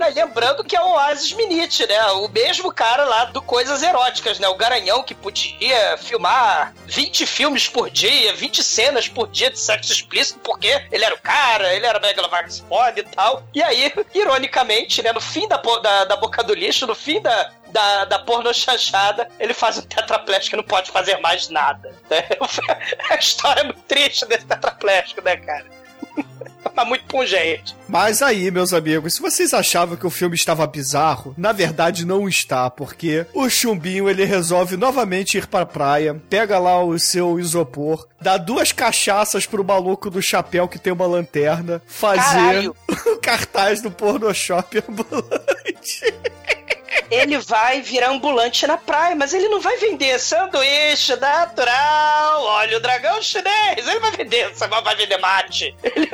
Né, Lembrando que é o Oasis Minite, né? O mesmo cara lá do Coisas Eróticas, né? O Garanhão que podia filmar 20 filmes por dia, 20 cenas por dia de sexo explícito, porque ele era o cara, ele era Megalovax foda e tal. E aí, ironicamente, né? No fim da, da, da boca do lixo, no fim da, da, da porno chanchada, ele faz um tetraplégico que não pode fazer mais nada. Né? A história é muito triste desse tetraplégico, né, cara? Mas muito pungente. Mas aí, meus amigos, se vocês achavam que o filme estava bizarro, na verdade não está, porque o chumbinho ele resolve novamente ir pra praia, pega lá o seu isopor, dá duas cachaças pro maluco do chapéu que tem uma lanterna, fazer Caralho. o cartaz do porno shop ambulante. Ele vai virar ambulante na praia, mas ele não vai vender sanduíche natural, olha o dragão chinês, ele vai vender, vai vender mate. Ele,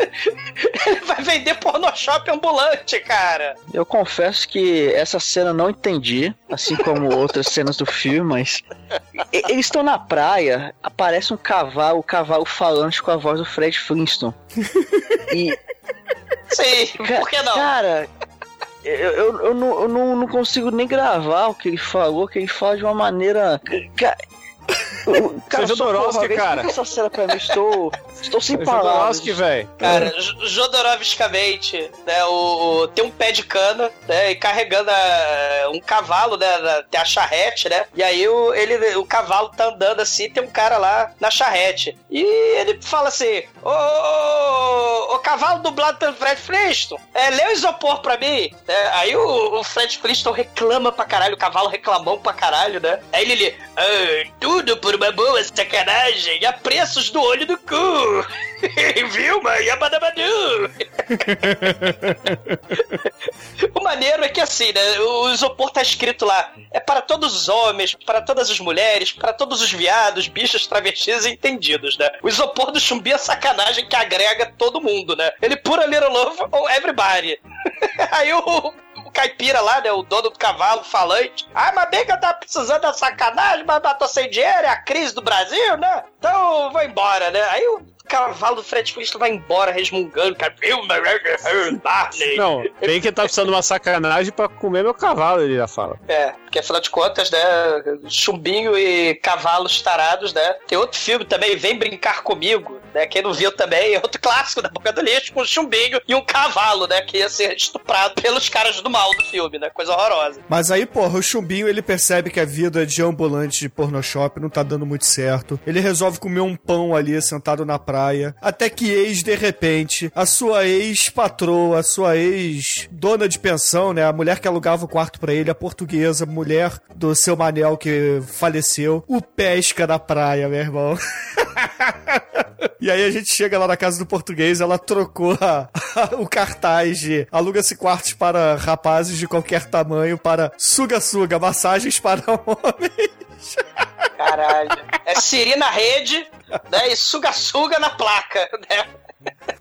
ele vai vender pornoshop ambulante, cara. Eu confesso que essa cena eu não entendi, assim como outras cenas do filme, mas. Eles estão na praia, aparece um cavalo, o cavalo falante com a voz do Fred Flintstone. E. Sim, por que não? Cara. Eu, eu, eu, não, eu não, não consigo nem gravar o que ele falou, que ele fala de uma maneira. O- Cara, Jodorowsky, cara. essa cena pra mim, estou, estou sem palavras. Jodorowsky, velho. Cara, Jodorowskymente, né, o, o- tem um pé de cana, né, e carregando a- um cavalo, né, na- tem a charrete, né, e aí o, ele, o cavalo tá andando assim, tem um cara lá na charrete, e ele fala assim, ô, ô, ô, cavalo dublado pelo Fred Flintstone, é, lê o isopor pra mim, né, aí o, o Fred Flintstone reclama pra caralho, o cavalo reclamou pra caralho, né, aí ele, lê, "Ah, tudo por uma boa sacanagem, a preços do olho do cu. Vilma e Abadabadu. o maneiro é que assim, né? O isopor tá escrito lá. É para todos os homens, para todas as mulheres, para todos os viados, bichos, travestis e entendidos, né? O isopor do chumbi é sacanagem que agrega todo mundo, né? Ele pura little love ou everybody. Aí o, o caipira lá, né? O dono do cavalo falante. Ah, mas bem que eu tava precisando da sacanagem, mas eu tô sem dinheiro, é a crise do Brasil, né? Então vou embora, né? Aí o cavalo do Fred Flintstone vai embora resmungando, cara. Vilma, Barney. Não, bem que tá precisando de uma sacanagem pra comer meu cavalo, ele já fala. É, porque afinal de contas, né? Chumbinho e cavalos tarados, né? Tem outro filme também, Vem Brincar Comigo, né? Quem não viu também, é outro clássico da boca do lixo, com um chumbinho e um cavalo, né? Que ia ser estuprado pelos caras do mal do filme, né? Coisa horrorosa. Mas aí, porra, o chumbinho ele percebe que a vida de ambulante de porno shop não tá dando muito certo. Ele resolve comer um pão ali sentado na praia. Até que eis, de repente, a sua ex-patroa, a sua ex-dona de pensão, né? A mulher que alugava o quarto pra ele, a portuguesa, mulher do seu Manel que faleceu, o pesca na praia, meu irmão. E aí a gente chega lá na casa do português, ela trocou a- o cartaz de aluga-se quartos para rapazes de qualquer tamanho para suga-suga, massagens para homens. Caralho. É Siri na rede, né? E suga-suga na placa, né?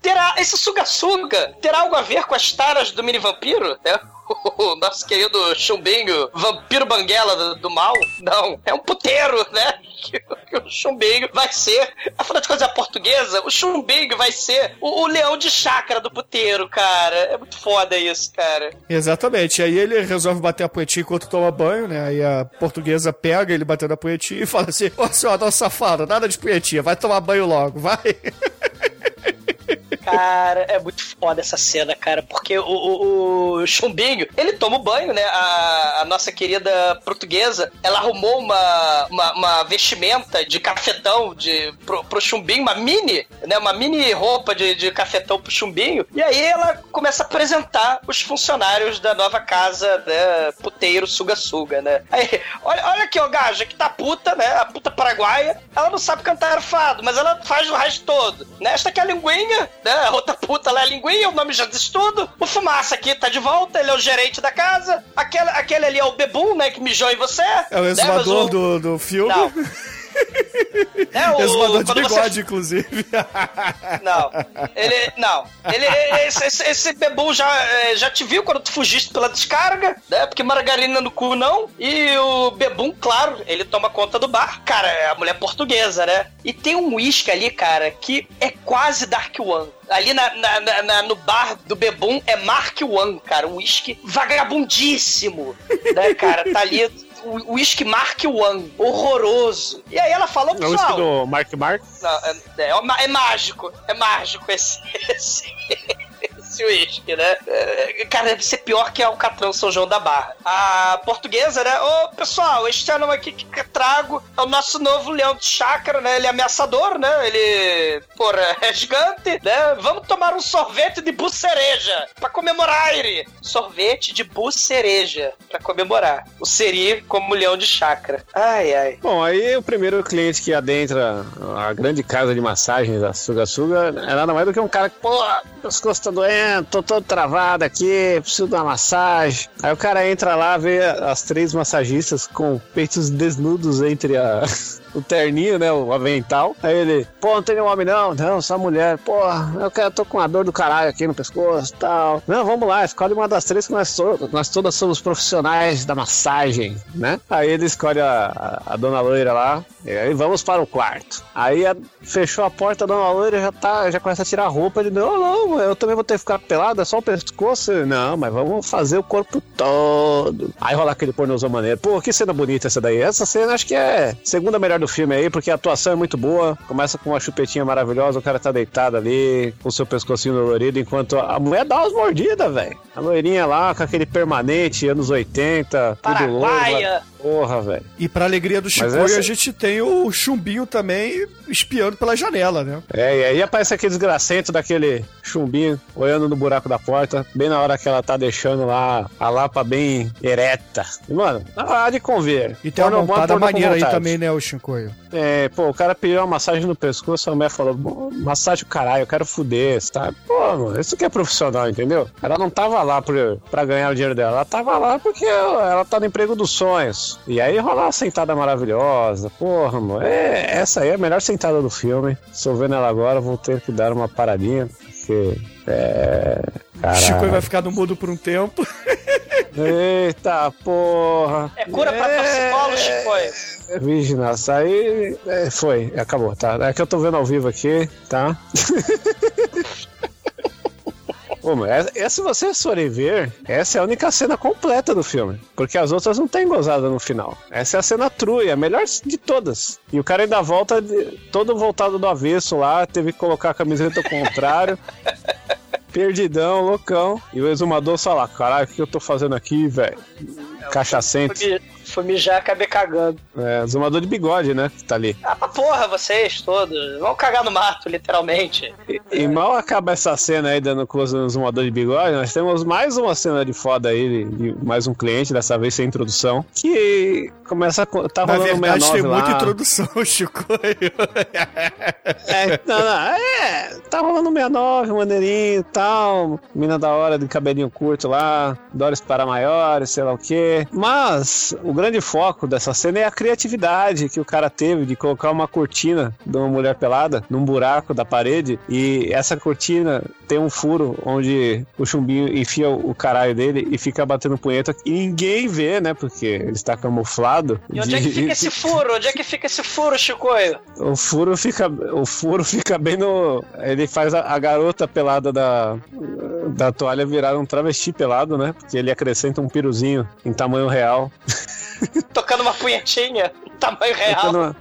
Terá, esse suga-suga terá algo a ver com as taras do mini vampiro, né? O nosso querido chumbinho, vampiro banguela do, do mal? Não, é um puteiro, né? Que, que o chumbinho vai ser, afinal de contas, é portuguesa, o chumbinho vai ser o, o leão de chácara do puteiro, cara. É muito foda isso, cara. Exatamente. Aí ele resolve bater a poetinha enquanto toma banho, né? Aí a portuguesa pega ele batendo a poetinha e fala assim: Ô senhor, não safado, nada de poetinha, vai tomar banho logo, vai. Cara, é muito foda essa cena, cara, porque o, o, o Chumbinho, ele toma o banho, né? A, a nossa querida portuguesa, ela arrumou uma, uma, uma vestimenta de cafetão de, pro, pro Chumbinho, uma mini, né? Uma mini roupa de, de cafetão pro Chumbinho. E aí ela começa a apresentar os funcionários da nova casa, né? Puteiro Suga-Suga, né? Aí, olha, olha aqui, ó, gaja, que tá puta, né? A puta paraguaia. Ela não sabe cantar fado, mas ela faz o resto todo. Né? Esta aqui é a linguinha, né? A outra puta lá é a linguinha, o nome já diz tudo. O Fumaça aqui tá de volta, ele é o gerente da casa. Aquele, aquele ali é o Bebum, né? Que mijou em você. É o né? exumador Mas o- do, do filme. Não. É o. Exumador de quando você- bigode, inclusive. Não. Ele. Não. Ele. Esse, esse, esse bebum já, eh, já te viu quando tu fugiste pela descarga, né? Porque margarina no cu não. E o bebum, claro, ele toma conta do bar. Cara, é a mulher portuguesa, né? E tem um uísque ali, cara, que é quase Dark One. Ali na, na- na- na- no bar do Bebum é Mark One, cara. Um uísque vagabundíssimo, né, cara? Tá ali o uísque Mark One, horroroso. E aí ela falou, É o pessoal... do Mark Mark. Não, é, é, ma- é mágico. É mágico esse. esse... Uísque, né? É, Cara, deve ser pior que Alcatrão São João da Barra. A portuguesa, né? Ô, pessoal, este ano aqui que trago é o nosso novo leão de chácara, né? Ele é ameaçador, né? Ele, porra, é gigante, né? Vamos tomar um sorvete de bucereja pra comemorar ele. Sorvete de bucereja pra comemorar. O Seri como leão de chácara. Ai, ai. Bom, aí o primeiro cliente que adentra a grande casa de massagens da Suga Suga é nada mais do que um cara que, pô, meus costas tá tô todo travado aqui, preciso de uma massagem. Aí o cara entra lá, vê as três massagistas com peitos desnudos entre a. O terninho, né? O avental. Aí ele, pô, não tem nenhum homem não. Não, só mulher. Pô, eu quero, tô com uma dor do caralho aqui no pescoço e tal. Não, vamos lá, escolhe uma das três que nós, to- nós todas somos profissionais da massagem, né? Aí ele escolhe a, a, a dona loira lá. E aí vamos para o quarto. Aí a- fechou a porta, a dona loira já tá, já começa a tirar a roupa. Ele, não, não, eu também vou ter que ficar pelado, é só o pescoço. Ele, Não, mas vamos fazer o corpo todo. Aí rola aquele pornozão maneiro. Pô, que cena bonita essa daí. Essa cena acho que é segunda melhor do filme aí, porque a atuação é muito boa. Começa com uma chupetinha maravilhosa, o cara tá deitado ali, com o seu pescocinho dolorido, enquanto a mulher dá umas mordidas, velho. A loirinha lá, com aquele permanente, anos 80, tudo loiro. Paraguaia. Porra, velho. E pra alegria do Chicoio, essa- a gente tem o chumbinho também espiando pela janela, né? É, e aí aparece aquele desgracento daquele chumbinho olhando no buraco da porta, bem na hora que ela tá deixando lá a lapa bem ereta. E, mano, há de conver. E tem uma montada maneira aí também, né, o Chicoio? É, pô, o cara pediu uma massagem no pescoço, a mulher falou, "Bom, massagem o caralho, eu quero fuder, sabe? Pô, mano, isso que é profissional, entendeu? Ela não tava lá por, pra ganhar o dinheiro dela, ela tava lá porque ela, ela tá no emprego dos sonhos. E aí rolar uma sentada maravilhosa, porra, mano, é, essa aí é a melhor sentada do filme. Estou vendo ela agora, vou ter que dar uma paradinha, porque... É... O Chicoio vai Caralho. ficar no mudo por um tempo. Eita porra. É cura pra torcicolo, Chicoio. Vixe, nossa, aí é, foi, acabou, tá? É que eu tô vendo ao vivo aqui, tá? Ô, mas essa, essa, se vocês forem ver, essa é a única cena completa do filme. Porque as outras não tem gozada no final. Essa é a cena true, a melhor de todas. E o cara ainda volta de- todo voltado do avesso lá, teve que colocar a camiseta ao contrário. Perdidão, loucão. E o exumador só lá, caralho, o que eu tô fazendo aqui, velho? Cachacento. Fui, fui mijar, acabei cagando. É, exumador de bigode, né? Que tá ali. Ah, pra porra, vocês todos. Vão cagar no mato, literalmente. E, e mal acaba essa cena aí dando close no exumador de bigode, nós temos mais uma cena de foda aí, de, de mais um cliente, dessa vez sem introdução, que começa a. Tá Na rolando verdade, 69 tem lá. muita introdução, Chicoio. É, não, não, é, tá rolando 69, maneirinho e tal. Mina da hora de cabelinho curto lá, Doris para maiores, sei lá o quê. Mas o grande foco dessa cena é a criatividade que o cara teve de colocar uma cortina de uma mulher pelada num buraco da parede e essa cortina tem um furo onde o chumbinho enfia o caralho dele e fica batendo punheta e ninguém vê, né? Porque ele está camuflado. E onde é que de- fica esse furo? Onde é que fica esse furo, Chicoio? o furo fica, o furo fica bem no. Ele faz a, a garota pelada da, da toalha virar um travesti pelado, né? Porque ele acrescenta um piruzinho em tamanho real. Tocando uma punhetinha, tamanho real. Uma-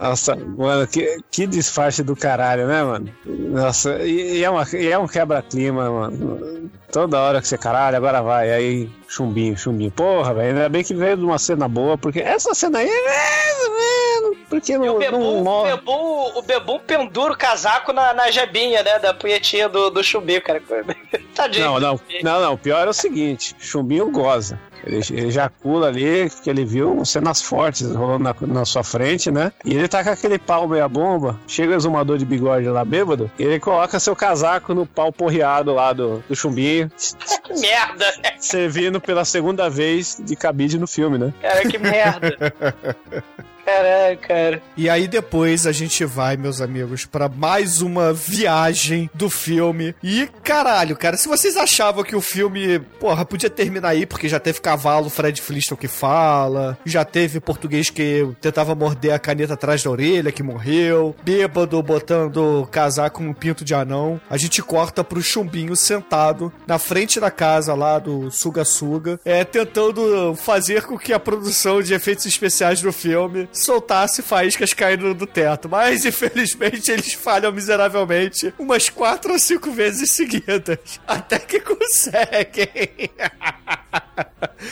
Nossa, mano, que, que disfarce do caralho, né, mano? Nossa, e, e é, uma, e é um quebra-clima, mano. Toda hora que você, caralho, agora vai. Aí, chumbinho, chumbinho. Porra, velho, ainda bem que veio de uma cena boa, porque essa cena aí é menos. Porque não, o Bebum, não o morre. Bebum, o Bebum pendura o casaco na, na jebinha, né? Da punhetinha do, do chumbico, cara. Tadinho. Não, não, não, não. O pior é o seguinte: Chumbinho goza. Ele, ejacula ali, porque ele viu cenas fortes rolando na, na sua frente, né? E ele tá com aquele pau meia bomba. Chega o exumador de bigode lá bêbado, e ele coloca seu casaco no pau porreado lá do, do chumbinho, Que merda, né? servindo pela segunda vez de cabide no filme, né? Cara, que merda. Caralho, cara. E aí depois a gente vai, meus amigos, pra mais uma viagem do filme. E caralho, cara, se vocês achavam que o filme, porra, podia terminar aí porque já teve cavalo Fred Flintstone que fala, já teve português que tentava morder a caneta atrás da orelha que morreu, bêbado botando casaco no pinto de anão, a gente corta pro chumbinho sentado na frente da casa lá do Suga Suga, é tentando fazer com que a produção de efeitos especiais do filme soltasse faíscas caindo do teto. Mas, infelizmente, eles falham miseravelmente umas quatro ou cinco vezes seguidas. Até que conseguem.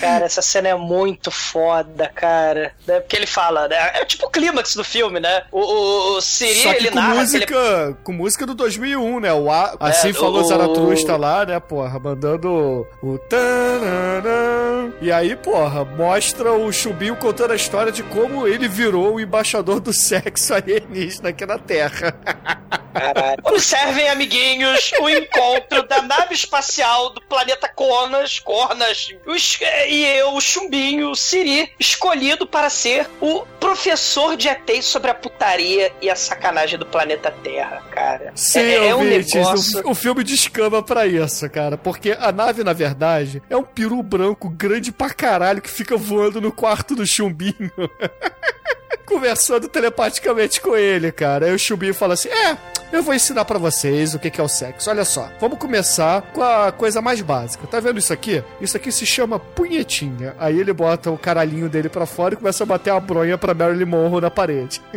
Cara, essa cena é muito foda, cara. Né? Porque ele fala, né? É tipo o clímax do filme, né? O, o, o Siri, Só que ele com narra música, aquele- com música do 2001, né? O A- assim É, falou o- Zaratrusta lá, né, porra, mandando o tananã. E aí, porra, mostra o Chumbinho contando a história de como ele virou o embaixador do sexo alienígena aqui na Terra. Caralho. Observem, amiguinhos, o encontro da nave espacial do planeta Conas, Cornas, os- e eu, o Chumbinho, o Siri, escolhido para ser o professor de ETs sobre a putaria e a sacanagem do planeta Terra, cara. Sim, é, é um ouvintes, negócio... o, o filme descamba pra isso, cara. Porque a nave, na verdade, é um peru branco grande pra caralho que fica voando no quarto do chumbinho. Conversando telepaticamente com ele, cara. Aí o chumbinho fala assim: É, eu vou ensinar pra vocês o que é o sexo. Olha só, vamos começar com a coisa mais básica. Tá vendo isso aqui? Isso aqui se chama punhetinha. Aí ele bota o caralhinho dele pra fora e começa a bater a bronha pra Marilyn Monroe na parede.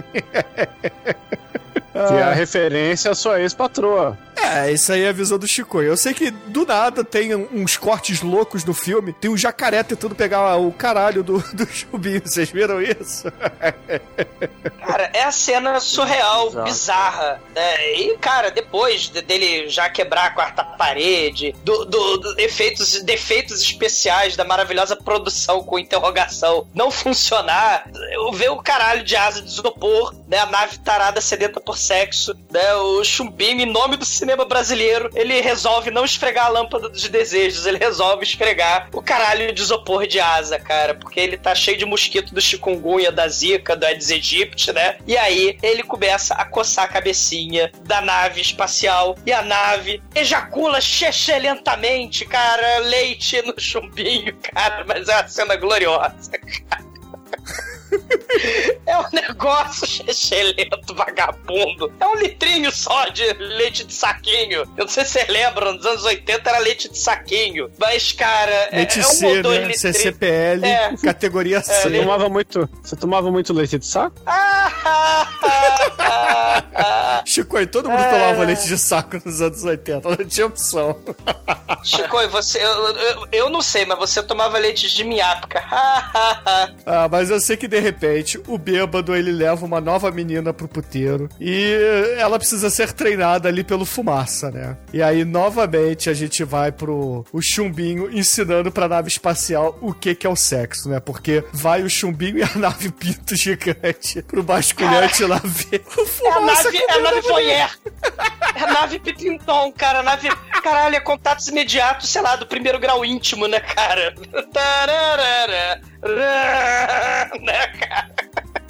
Que é a referência à sua ex-patroa. É, isso aí é a visão do Chico. Eu sei que do nada tem uns cortes loucos no filme. Tem um jacaré tentando pegar o caralho do, do chubinho. Vocês viram isso? Cara, é a cena surreal, Exato. bizarra. né? E, cara, depois de- dele já quebrar a quarta parede, do, do- do efeitos, defeitos especiais da maravilhosa produção com interrogação não funcionar, eu ver o caralho de asa de isopor, né? A nave tarada sedenta por sexo, né? O chumbinho, em nome do cinema brasileiro, ele resolve não esfregar a lâmpada dos desejos, ele resolve esfregar o caralho de isopor de asa, cara, porque ele tá cheio de mosquito do chikungunya, da zika, do Aedes aegypti, né? E aí ele começa a coçar a cabecinha da nave espacial e a nave ejacula lentamente, cara, leite no chumbinho, cara, mas é uma cena gloriosa, cara. É um negócio lento, vagabundo. É um litrinho só de leite de saquinho. Eu não sei se vocês lembram, nos anos 80 era leite de saquinho. Mas, cara, é, Leite é um C, motor né? litrinho. CCPL, É. categoria Você C. tomava muito, você tomava muito leite de saco? Chico, e todo mundo É. tomava leite de saco nos anos 80. Não tinha opção. Chico, você. Eu, eu, eu não sei, mas você tomava leite de miápica. Ah, mas eu sei que de repente o bêbado ele leva uma nova menina pro puteiro e ela precisa ser treinada ali pelo fumaça, né? E aí novamente a gente vai pro o chumbinho ensinando pra nave espacial o que que é o sexo, né? Porque vai o chumbinho e a nave pinto gigante pro basculhante lá ver o É a fumaça nave, é a nave mulher. voyeur. É a nave Pipinton, cara. A nave. Caralho, é contatos imediatos, sei lá, do primeiro grau íntimo, né, cara? Tararara, né, cara?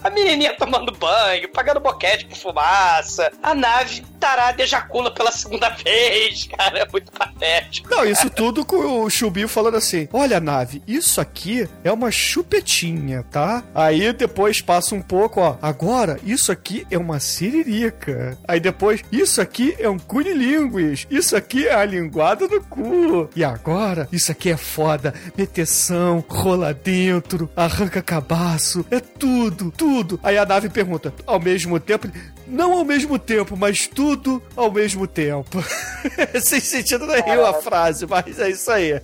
A menininha tomando banho, pagando boquete com fumaça. A nave tarada ejacula pela segunda vez, cara. É muito patético. Não, isso tudo com o Chubinho falando assim: Olha, nave, isso aqui é uma chupetinha, tá? Aí depois passa um pouco, ó. Agora, isso aqui é uma siririca. Aí depois, isso aqui é um cunilinguis. Isso aqui é a linguada do cu. E agora, isso aqui é foda. Meteção, rola dentro, arranca cabaço. É tudo, tudo tudo. Aí a nave pergunta, ao mesmo tempo? Não ao mesmo tempo, mas tudo ao mesmo tempo. Sem sentido nenhum a frase, mas é isso aí.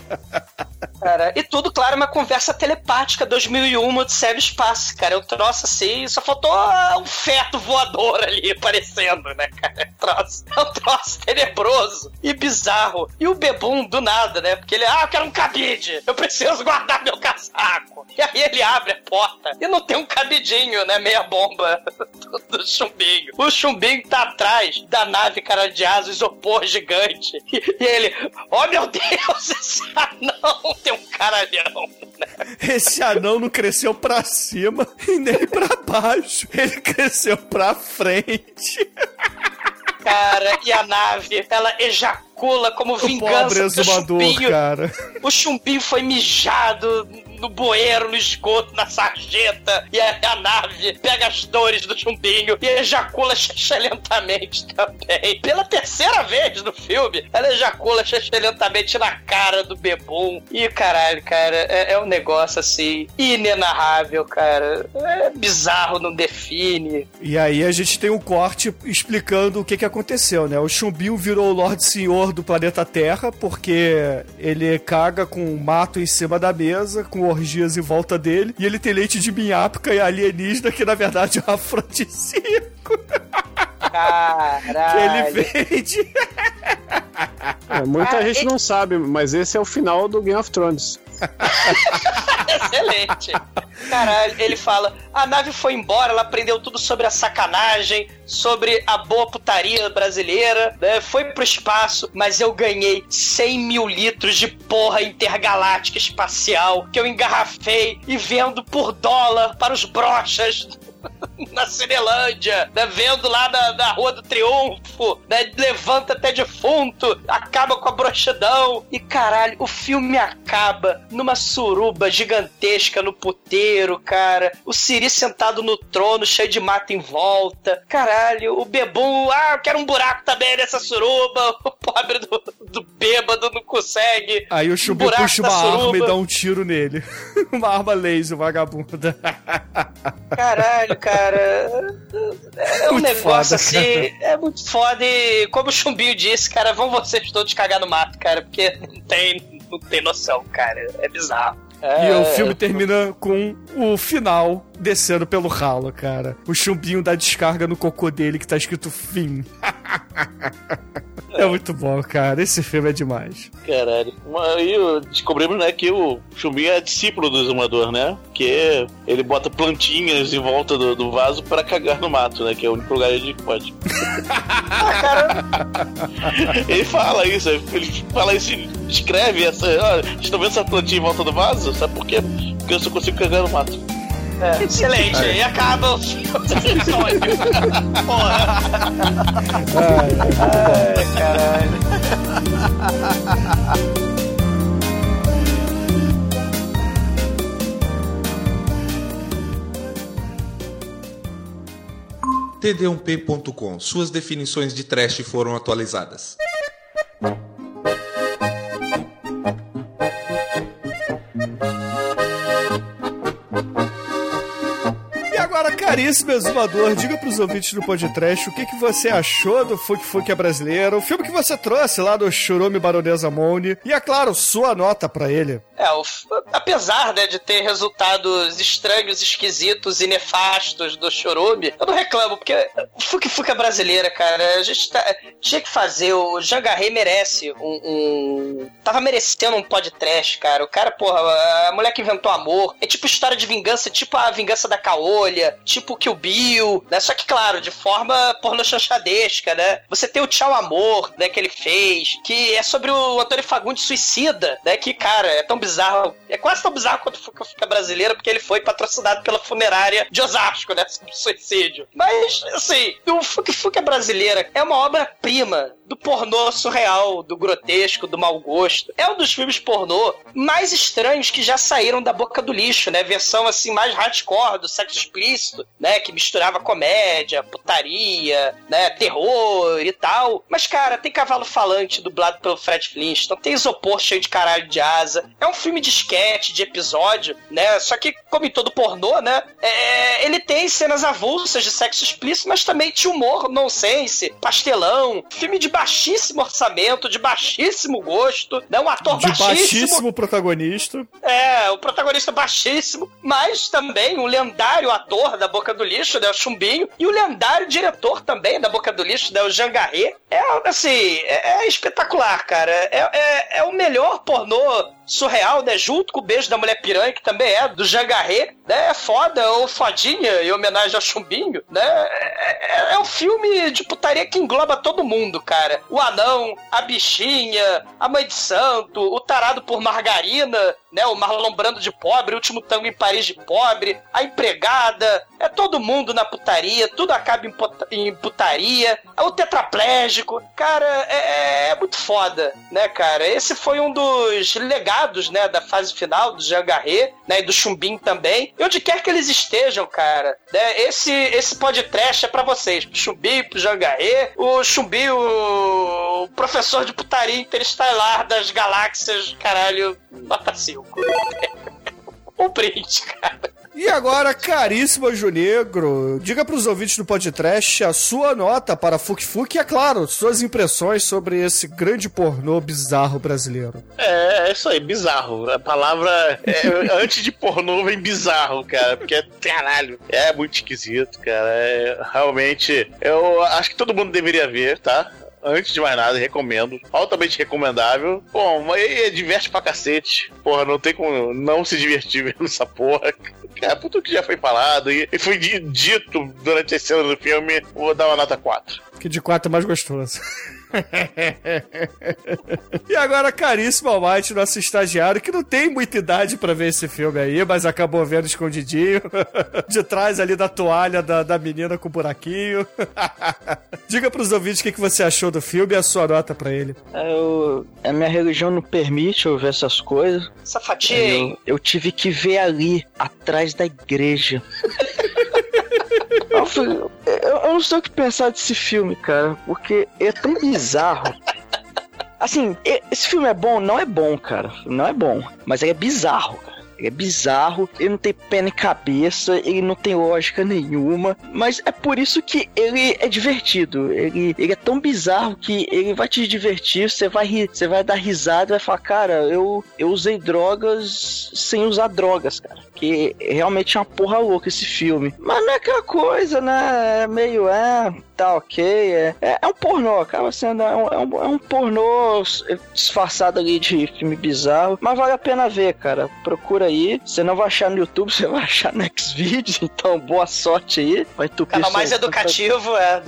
Cara, e tudo, claro, uma conversa telepática 2001 de Sério Espaço, cara. Um troço assim, só faltou um feto voador ali aparecendo, né, cara? É um troço, é um troço tenebroso e bizarro. E o Bebum, do nada, né? Porque ele, ah, eu quero um cabide, eu preciso guardar meu casaco. E aí ele abre a porta e não tem um cabidinho, né? Meia bomba do, do chumbinho. O chumbinho tá atrás da nave, cara de asa, isopor gigante. E, e ele, oh meu Deus, esse anão tem um caralhão. Esse anão não cresceu pra cima e nem pra baixo. Ele cresceu pra frente. Cara, e a nave, ela ejacula como O pobre vingança exumador, chumbinho. cara. O chumbinho foi mijado no bueiro, no esgoto, na sarjeta. E a, a nave pega as dores do chumbinho e ejacula lentamente também. Pela terceira vez no filme, ela ejacula lentamente na cara do bebum. E caralho, cara, é, é um negócio assim, inenarrável, cara. É bizarro, não define. E aí a gente tem um corte explicando o que, que aconteceu, né? O Chumbinho virou o Lorde Senhor do planeta Terra porque ele caga com um mato em cima da mesa, com orgias em volta dele, e ele tem leite de minhápica e alienígena que na verdade é um afrodisíaco que Caralho. ele vende. É, muita Ah, gente e- não sabe, mas esse é o final do Game of Thrones. Excelente. Caralho, ele fala: a nave foi embora, ela aprendeu tudo sobre a sacanagem, sobre a boa putaria brasileira, né? Foi pro espaço, mas eu ganhei 100 mil litros de porra intergaláctica espacial que eu engarrafei e vendo por dólar para os brochas. Na Cinelândia, né? Vendo lá na, na Rua do Triunfo, né? Levanta até defunto, acaba com a broxidão. E caralho, o filme acaba numa suruba gigantesca no puteiro, cara. O Siri sentado no trono, cheio de mata em volta. Caralho, o bebum, ah, eu quero um buraco também nessa suruba. O pobre do, do bêbado não consegue. Aí o buraco puxa uma arma e dá um tiro nele. uma arma laser, vagabunda. Caralho, cara. É um Muito negócio foda, assim. É muito foda. E como o Chumbinho disse, cara, vão vocês todos cagar no mato, cara, porque não tem, não tem noção, cara. É bizarro. E É, o filme termina com o final descendo pelo ralo, cara. O chumbinho dá descarga no cocô dele que tá escrito fim. é muito bom, cara. Esse filme é demais. Caralho. Aí descobrimos, né, que o Chumbinho é discípulo do exumador, né? Que ele bota plantinhas em volta do, do vaso pra cagar no mato, né? Que é o único lugar onde pode. ele fala isso, ele fala isso, escreve essa. Ó, vocês estão vendo essa plantinha em volta do vaso? Sabe por quê? Porque eu só consigo cagar no mato. É, excelente. E acaba o episódio. Porra. Ai, caralho. td1p.com. Suas definições de trash foram atualizadas. Caríssimo exumador, diga pros ouvintes do podcast o que, que você achou do Fuk Fuk é brasileiro, o filme que você trouxe lá do Churume Baronesa Mone, e é claro, sua nota pra ele. É, o apesar né, de ter resultados estranhos, esquisitos e nefastos do Chorume, eu não reclamo, porque o Fuki Fuki é brasileira, cara. A gente tá- tinha que fazer. O Jangarrei merece um, um- Tava merecendo um podcast, cara. O cara, porra, a mulher que inventou amor. É tipo história de vingança, tipo a vingança da Caolha, tipo Kill Bill, né? Só que, claro, de forma pornochanchadesca, né? Você tem o Tchau Amor, né, que ele fez, que é sobre o Antônio Fagundes suicida, né? Que, cara, é tão bizarro. É quase tão bizarro quanto o Fuca brasileira, porque ele foi patrocinado pela funerária de Osasco, né? Sobre suicídio. Mas, assim, o Fuca Fuca brasileira é uma obra-prima do pornô surreal, do grotesco, do mau gosto. É um dos filmes pornô mais estranhos que já saíram da boca do lixo, né? Versão assim mais hardcore do sexo explícito, né? Que misturava comédia, putaria, né? Terror e tal. Mas, cara, tem cavalo falante dublado pelo Fred Flintstone, tem isopor cheio de caralho de asa. É um filme de sketch, de episódio, né? Só que, como em todo pornô, né? É, ele tem cenas avulsas de sexo explícito, mas também de humor nonsense, pastelão, filme de baixíssimo orçamento, de baixíssimo gosto, né? Um ator De baixíssimo. baixíssimo protagonista. É, o protagonista baixíssimo, mas também um lendário ator da Boca do Lixo, né, o Chumbinho, e o lendário diretor também da Boca do Lixo, né, o Jean Garret. É, assim, é, é espetacular, cara. É, é, é o melhor pornô surreal, né, junto com o Beijo da Mulher Piranha, que também é do Jean Garret, né, é foda, ou fodinha, em homenagem ao Chumbinho, né, é, é, é um filme de putaria que engloba todo mundo, cara. O anão, a bichinha, a mãe de santo, o tarado por margarina, né? O Marlon Brando de pobre, o último tango em Paris de pobre, a empregada, é todo mundo na putaria, tudo acaba em, em putaria, o tetraplégico, cara, é, é muito foda, né, cara? Esse foi um dos né, da fase final do Jean Garret, né, e do Chumbim também, e onde quer que eles estejam, cara, né, esse, esse podcast é pra vocês, pro Chumbim, pro Jean Garret, o Chumbim, o, o professor de putaria interestelar das galáxias, caralho, nota 5. um print, cara. E agora, caríssimo Anjo Negro, diga pros ouvintes do podcast a sua nota para Fuk Fuk e, é claro, suas impressões sobre esse grande pornô bizarro brasileiro. É, é isso aí, bizarro. A palavra é, antes de pornô vem bizarro, cara, porque caralho, é muito esquisito, cara. É, realmente, eu acho que todo mundo deveria ver, tá? Antes de mais nada, recomendo. Altamente recomendável. Bom, mas é diverte pra cacete. Porra, não tem como não se divertir vendo essa porra. Cara, por tudo que já foi falado e e foi di- dito durante a cena do filme, vou dar uma nota 4. Que de quatro é mais gostoso. e agora, caríssimo Almighty, nosso estagiário, que não tem muita idade pra ver esse filme aí, mas acabou vendo escondidinho, de trás ali da toalha da, da menina com o buraquinho. Diga pros ouvintes o que, que você achou do filme e a sua nota pra ele. Eu, a minha religião não permite eu ver essas coisas. Essa fatia aí. Eu, eu tive que ver ali, atrás da igreja. Eu, eu- não sei o que pensar desse filme, cara, porque é tão bizarro. Assim, esse filme é bom? Não é bom, cara. Não é bom. Mas é bizarro, cara. É bizarro, ele não tem pé nem cabeça, ele não tem lógica nenhuma, mas é por isso que ele é divertido. Ele, ele é tão bizarro que ele vai te divertir, você vai rir, você vai dar risada vai falar, cara, eu, eu usei drogas sem usar drogas, cara. Que realmente é uma porra louca esse filme. Mas não é aquela coisa, né? É meio, é, tá ok. É, é, é um pornô, acaba sendo. É um, é um, é um pornô disfarçado ali de filme bizarro. Mas vale a pena ver, cara. Procura aí. Você não vai achar no YouTube, você vai achar no Xvideos. Então, boa sorte aí. Vai entupir Canal seu mais educativo é.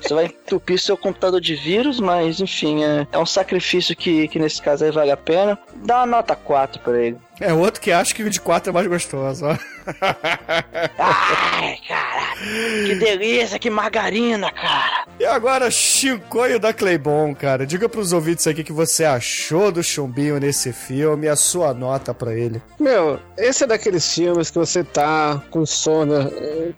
você vai entupir seu computador de vírus, mas enfim, é, é um sacrifício que, que nesse caso aí vale a pena. Dá uma nota 4 pra ele. É outro que acha que o de quatro é mais gostoso, ó. Ai, caralho. Que delícia, que margarina, cara. E agora, Chincoio da Claybon, cara. Diga pros ouvintes aqui o que você achou do Chumbinho nesse filme e a sua nota pra ele. Meu, esse é daqueles filmes que você tá com sono, é,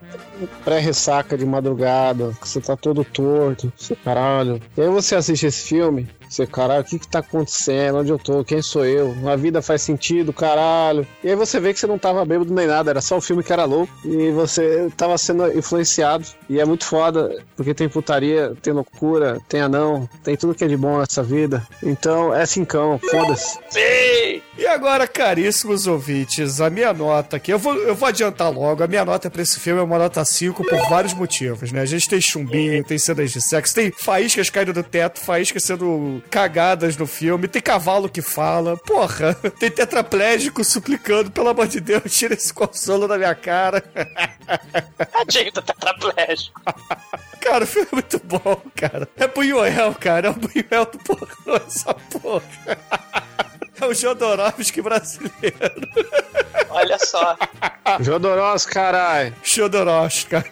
pré-ressaca de madrugada, que você tá todo torto, caralho. E aí você assiste esse filme, você, caralho, o que que tá acontecendo? Onde eu tô? Quem sou eu? A vida faz sentido, caralho. E aí você vê que você não tava bêbado nem nada, era só o filme que era louco. E você tava sendo influenciado. E é muito foda, porque tem putaria, tem loucura, tem anão, tem tudo que é de bom nessa vida. Então é cincão, foda-se. Sim! E agora, caríssimos ouvintes, a minha nota aqui, eu vou, eu vou adiantar logo, a minha nota pra esse filme é uma nota 5 por vários motivos, né? A gente tem chumbinho, tem cenas de sexo, tem faíscas caindo do teto, faíscas sendo cagadas no filme, tem cavalo que fala, porra, tem tetraplégico suplicando, pelo amor de Deus, tira esse consolo da minha cara. Tadinho do tetraplégico. Cara, o filme é muito bom, cara. É Buñuel, cara, é o Buñuel do pornô, essa porra. É o Jodorowsky brasileiro. Olha só. Jodorowsky, caralho. Jodorowsky, cara.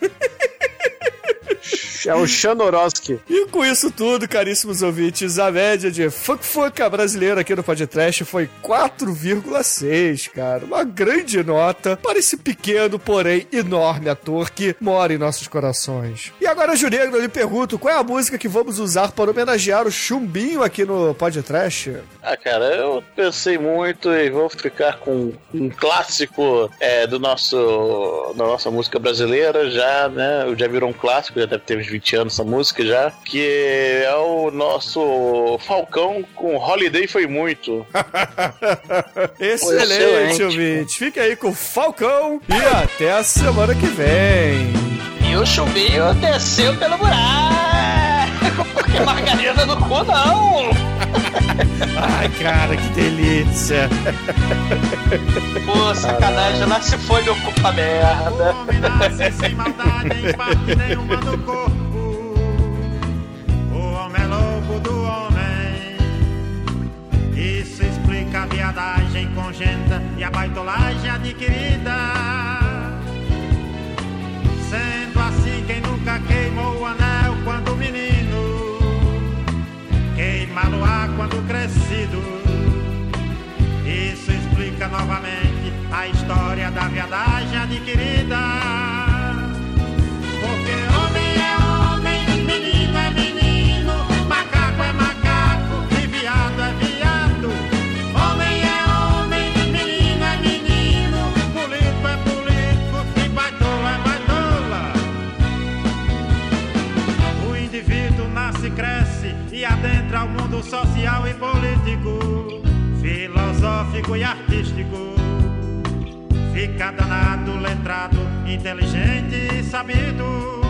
É o Xanoroski. E com isso tudo, caríssimos ouvintes, a média de Funk Funka brasileira aqui no podcast foi 4,6, cara. Uma grande nota para esse pequeno, porém enorme ator que mora em nossos corações. E agora, Junegro, eu lhe pergunto, qual é a música que vamos usar para homenagear o Chumbinho aqui no podcast? Ah, cara, eu pensei muito e vou ficar com um clássico é, do nosso da nossa música brasileira, já, né? Já virou um clássico, já deve ter uns 20 anos essa música já, que é o nosso Falcão com Holiday foi muito. Excelente, Excelente. ouvinte. Fica aí com o Falcão e até a semana que vem. E o chumbinho desceu pelo buraco. Porque margarina no cu não. Ai, cara, que delícia. Pô, sacanagem, lá se foi meu cu pra merda. homem nasce sem maldade em parte nenhuma do corpo. Viadagem congênita e a baitolagem adquirida. Sendo assim, quem nunca queimou o anel quando menino, queima no ar quando crescido. Isso explica novamente a história da viadagem adquirida. Social e político, filosófico e artístico. Fica danado, letrado, inteligente e sabido.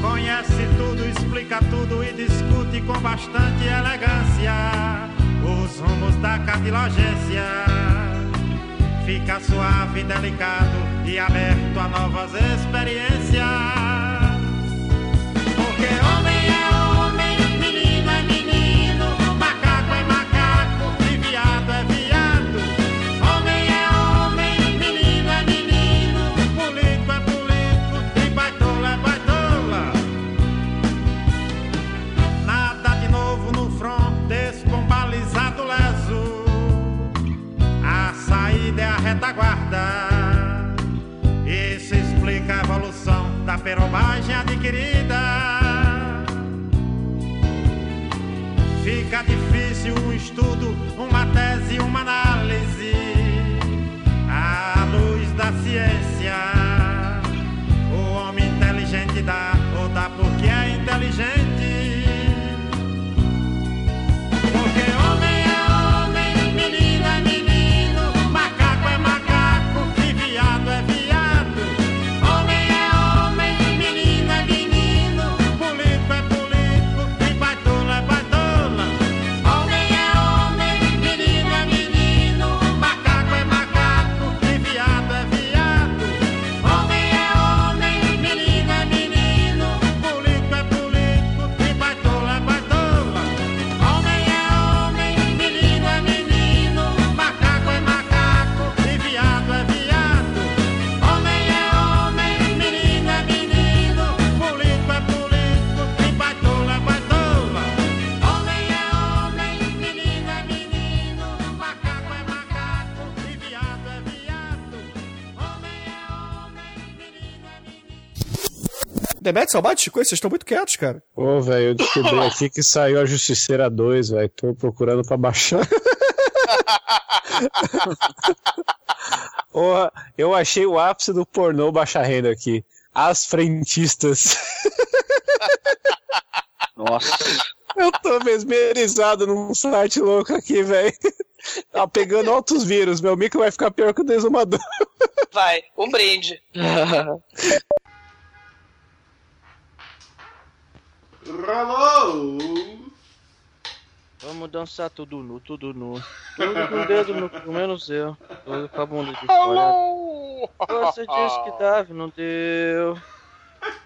Conhece tudo, explica tudo e discute com bastante elegância os rumos da cartilagência. Fica suave, delicado e aberto a novas experiências. Retaguarda. Isso explica a evolução da perobagem adquirida. Fica difícil um estudo, uma tese, uma análise. Demet, Salbate, Chico, vocês estão muito quietos, cara. Ô, velho, eu descobri aqui que saiu a Justiceira 2, velho. Tô procurando pra baixar. Porra, eu achei o ápice do pornô baixa renda aqui. As frentistas. Nossa. Eu tô mesmerizado num site louco aqui, velho. Tá pegando altos vírus. Meu micro vai ficar pior que o desumador. Vai, um brinde. Vamos dançar tudo nu, tudo nu. Tudo com o dedo no cu, menos eu. Tudo com a bunda de fora. Você disse que dava, não deu.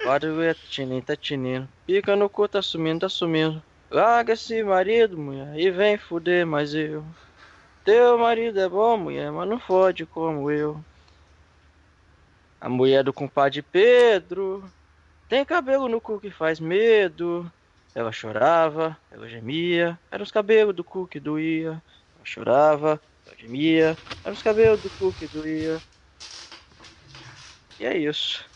Olha tá tinindo, tá tinindo. Pica no cu, tá sumindo, tá sumindo. Larga esse marido, mulher, e vem fuder mais eu. Teu marido é bom, mulher, mas não fode como eu. A mulher do compadre Pedro tem cabelo no cu que faz medo. Ela chorava, ela gemia, eram os cabelos do cu que doía. Ela chorava, ela gemia, eram os cabelos do cu que doía. E é isso.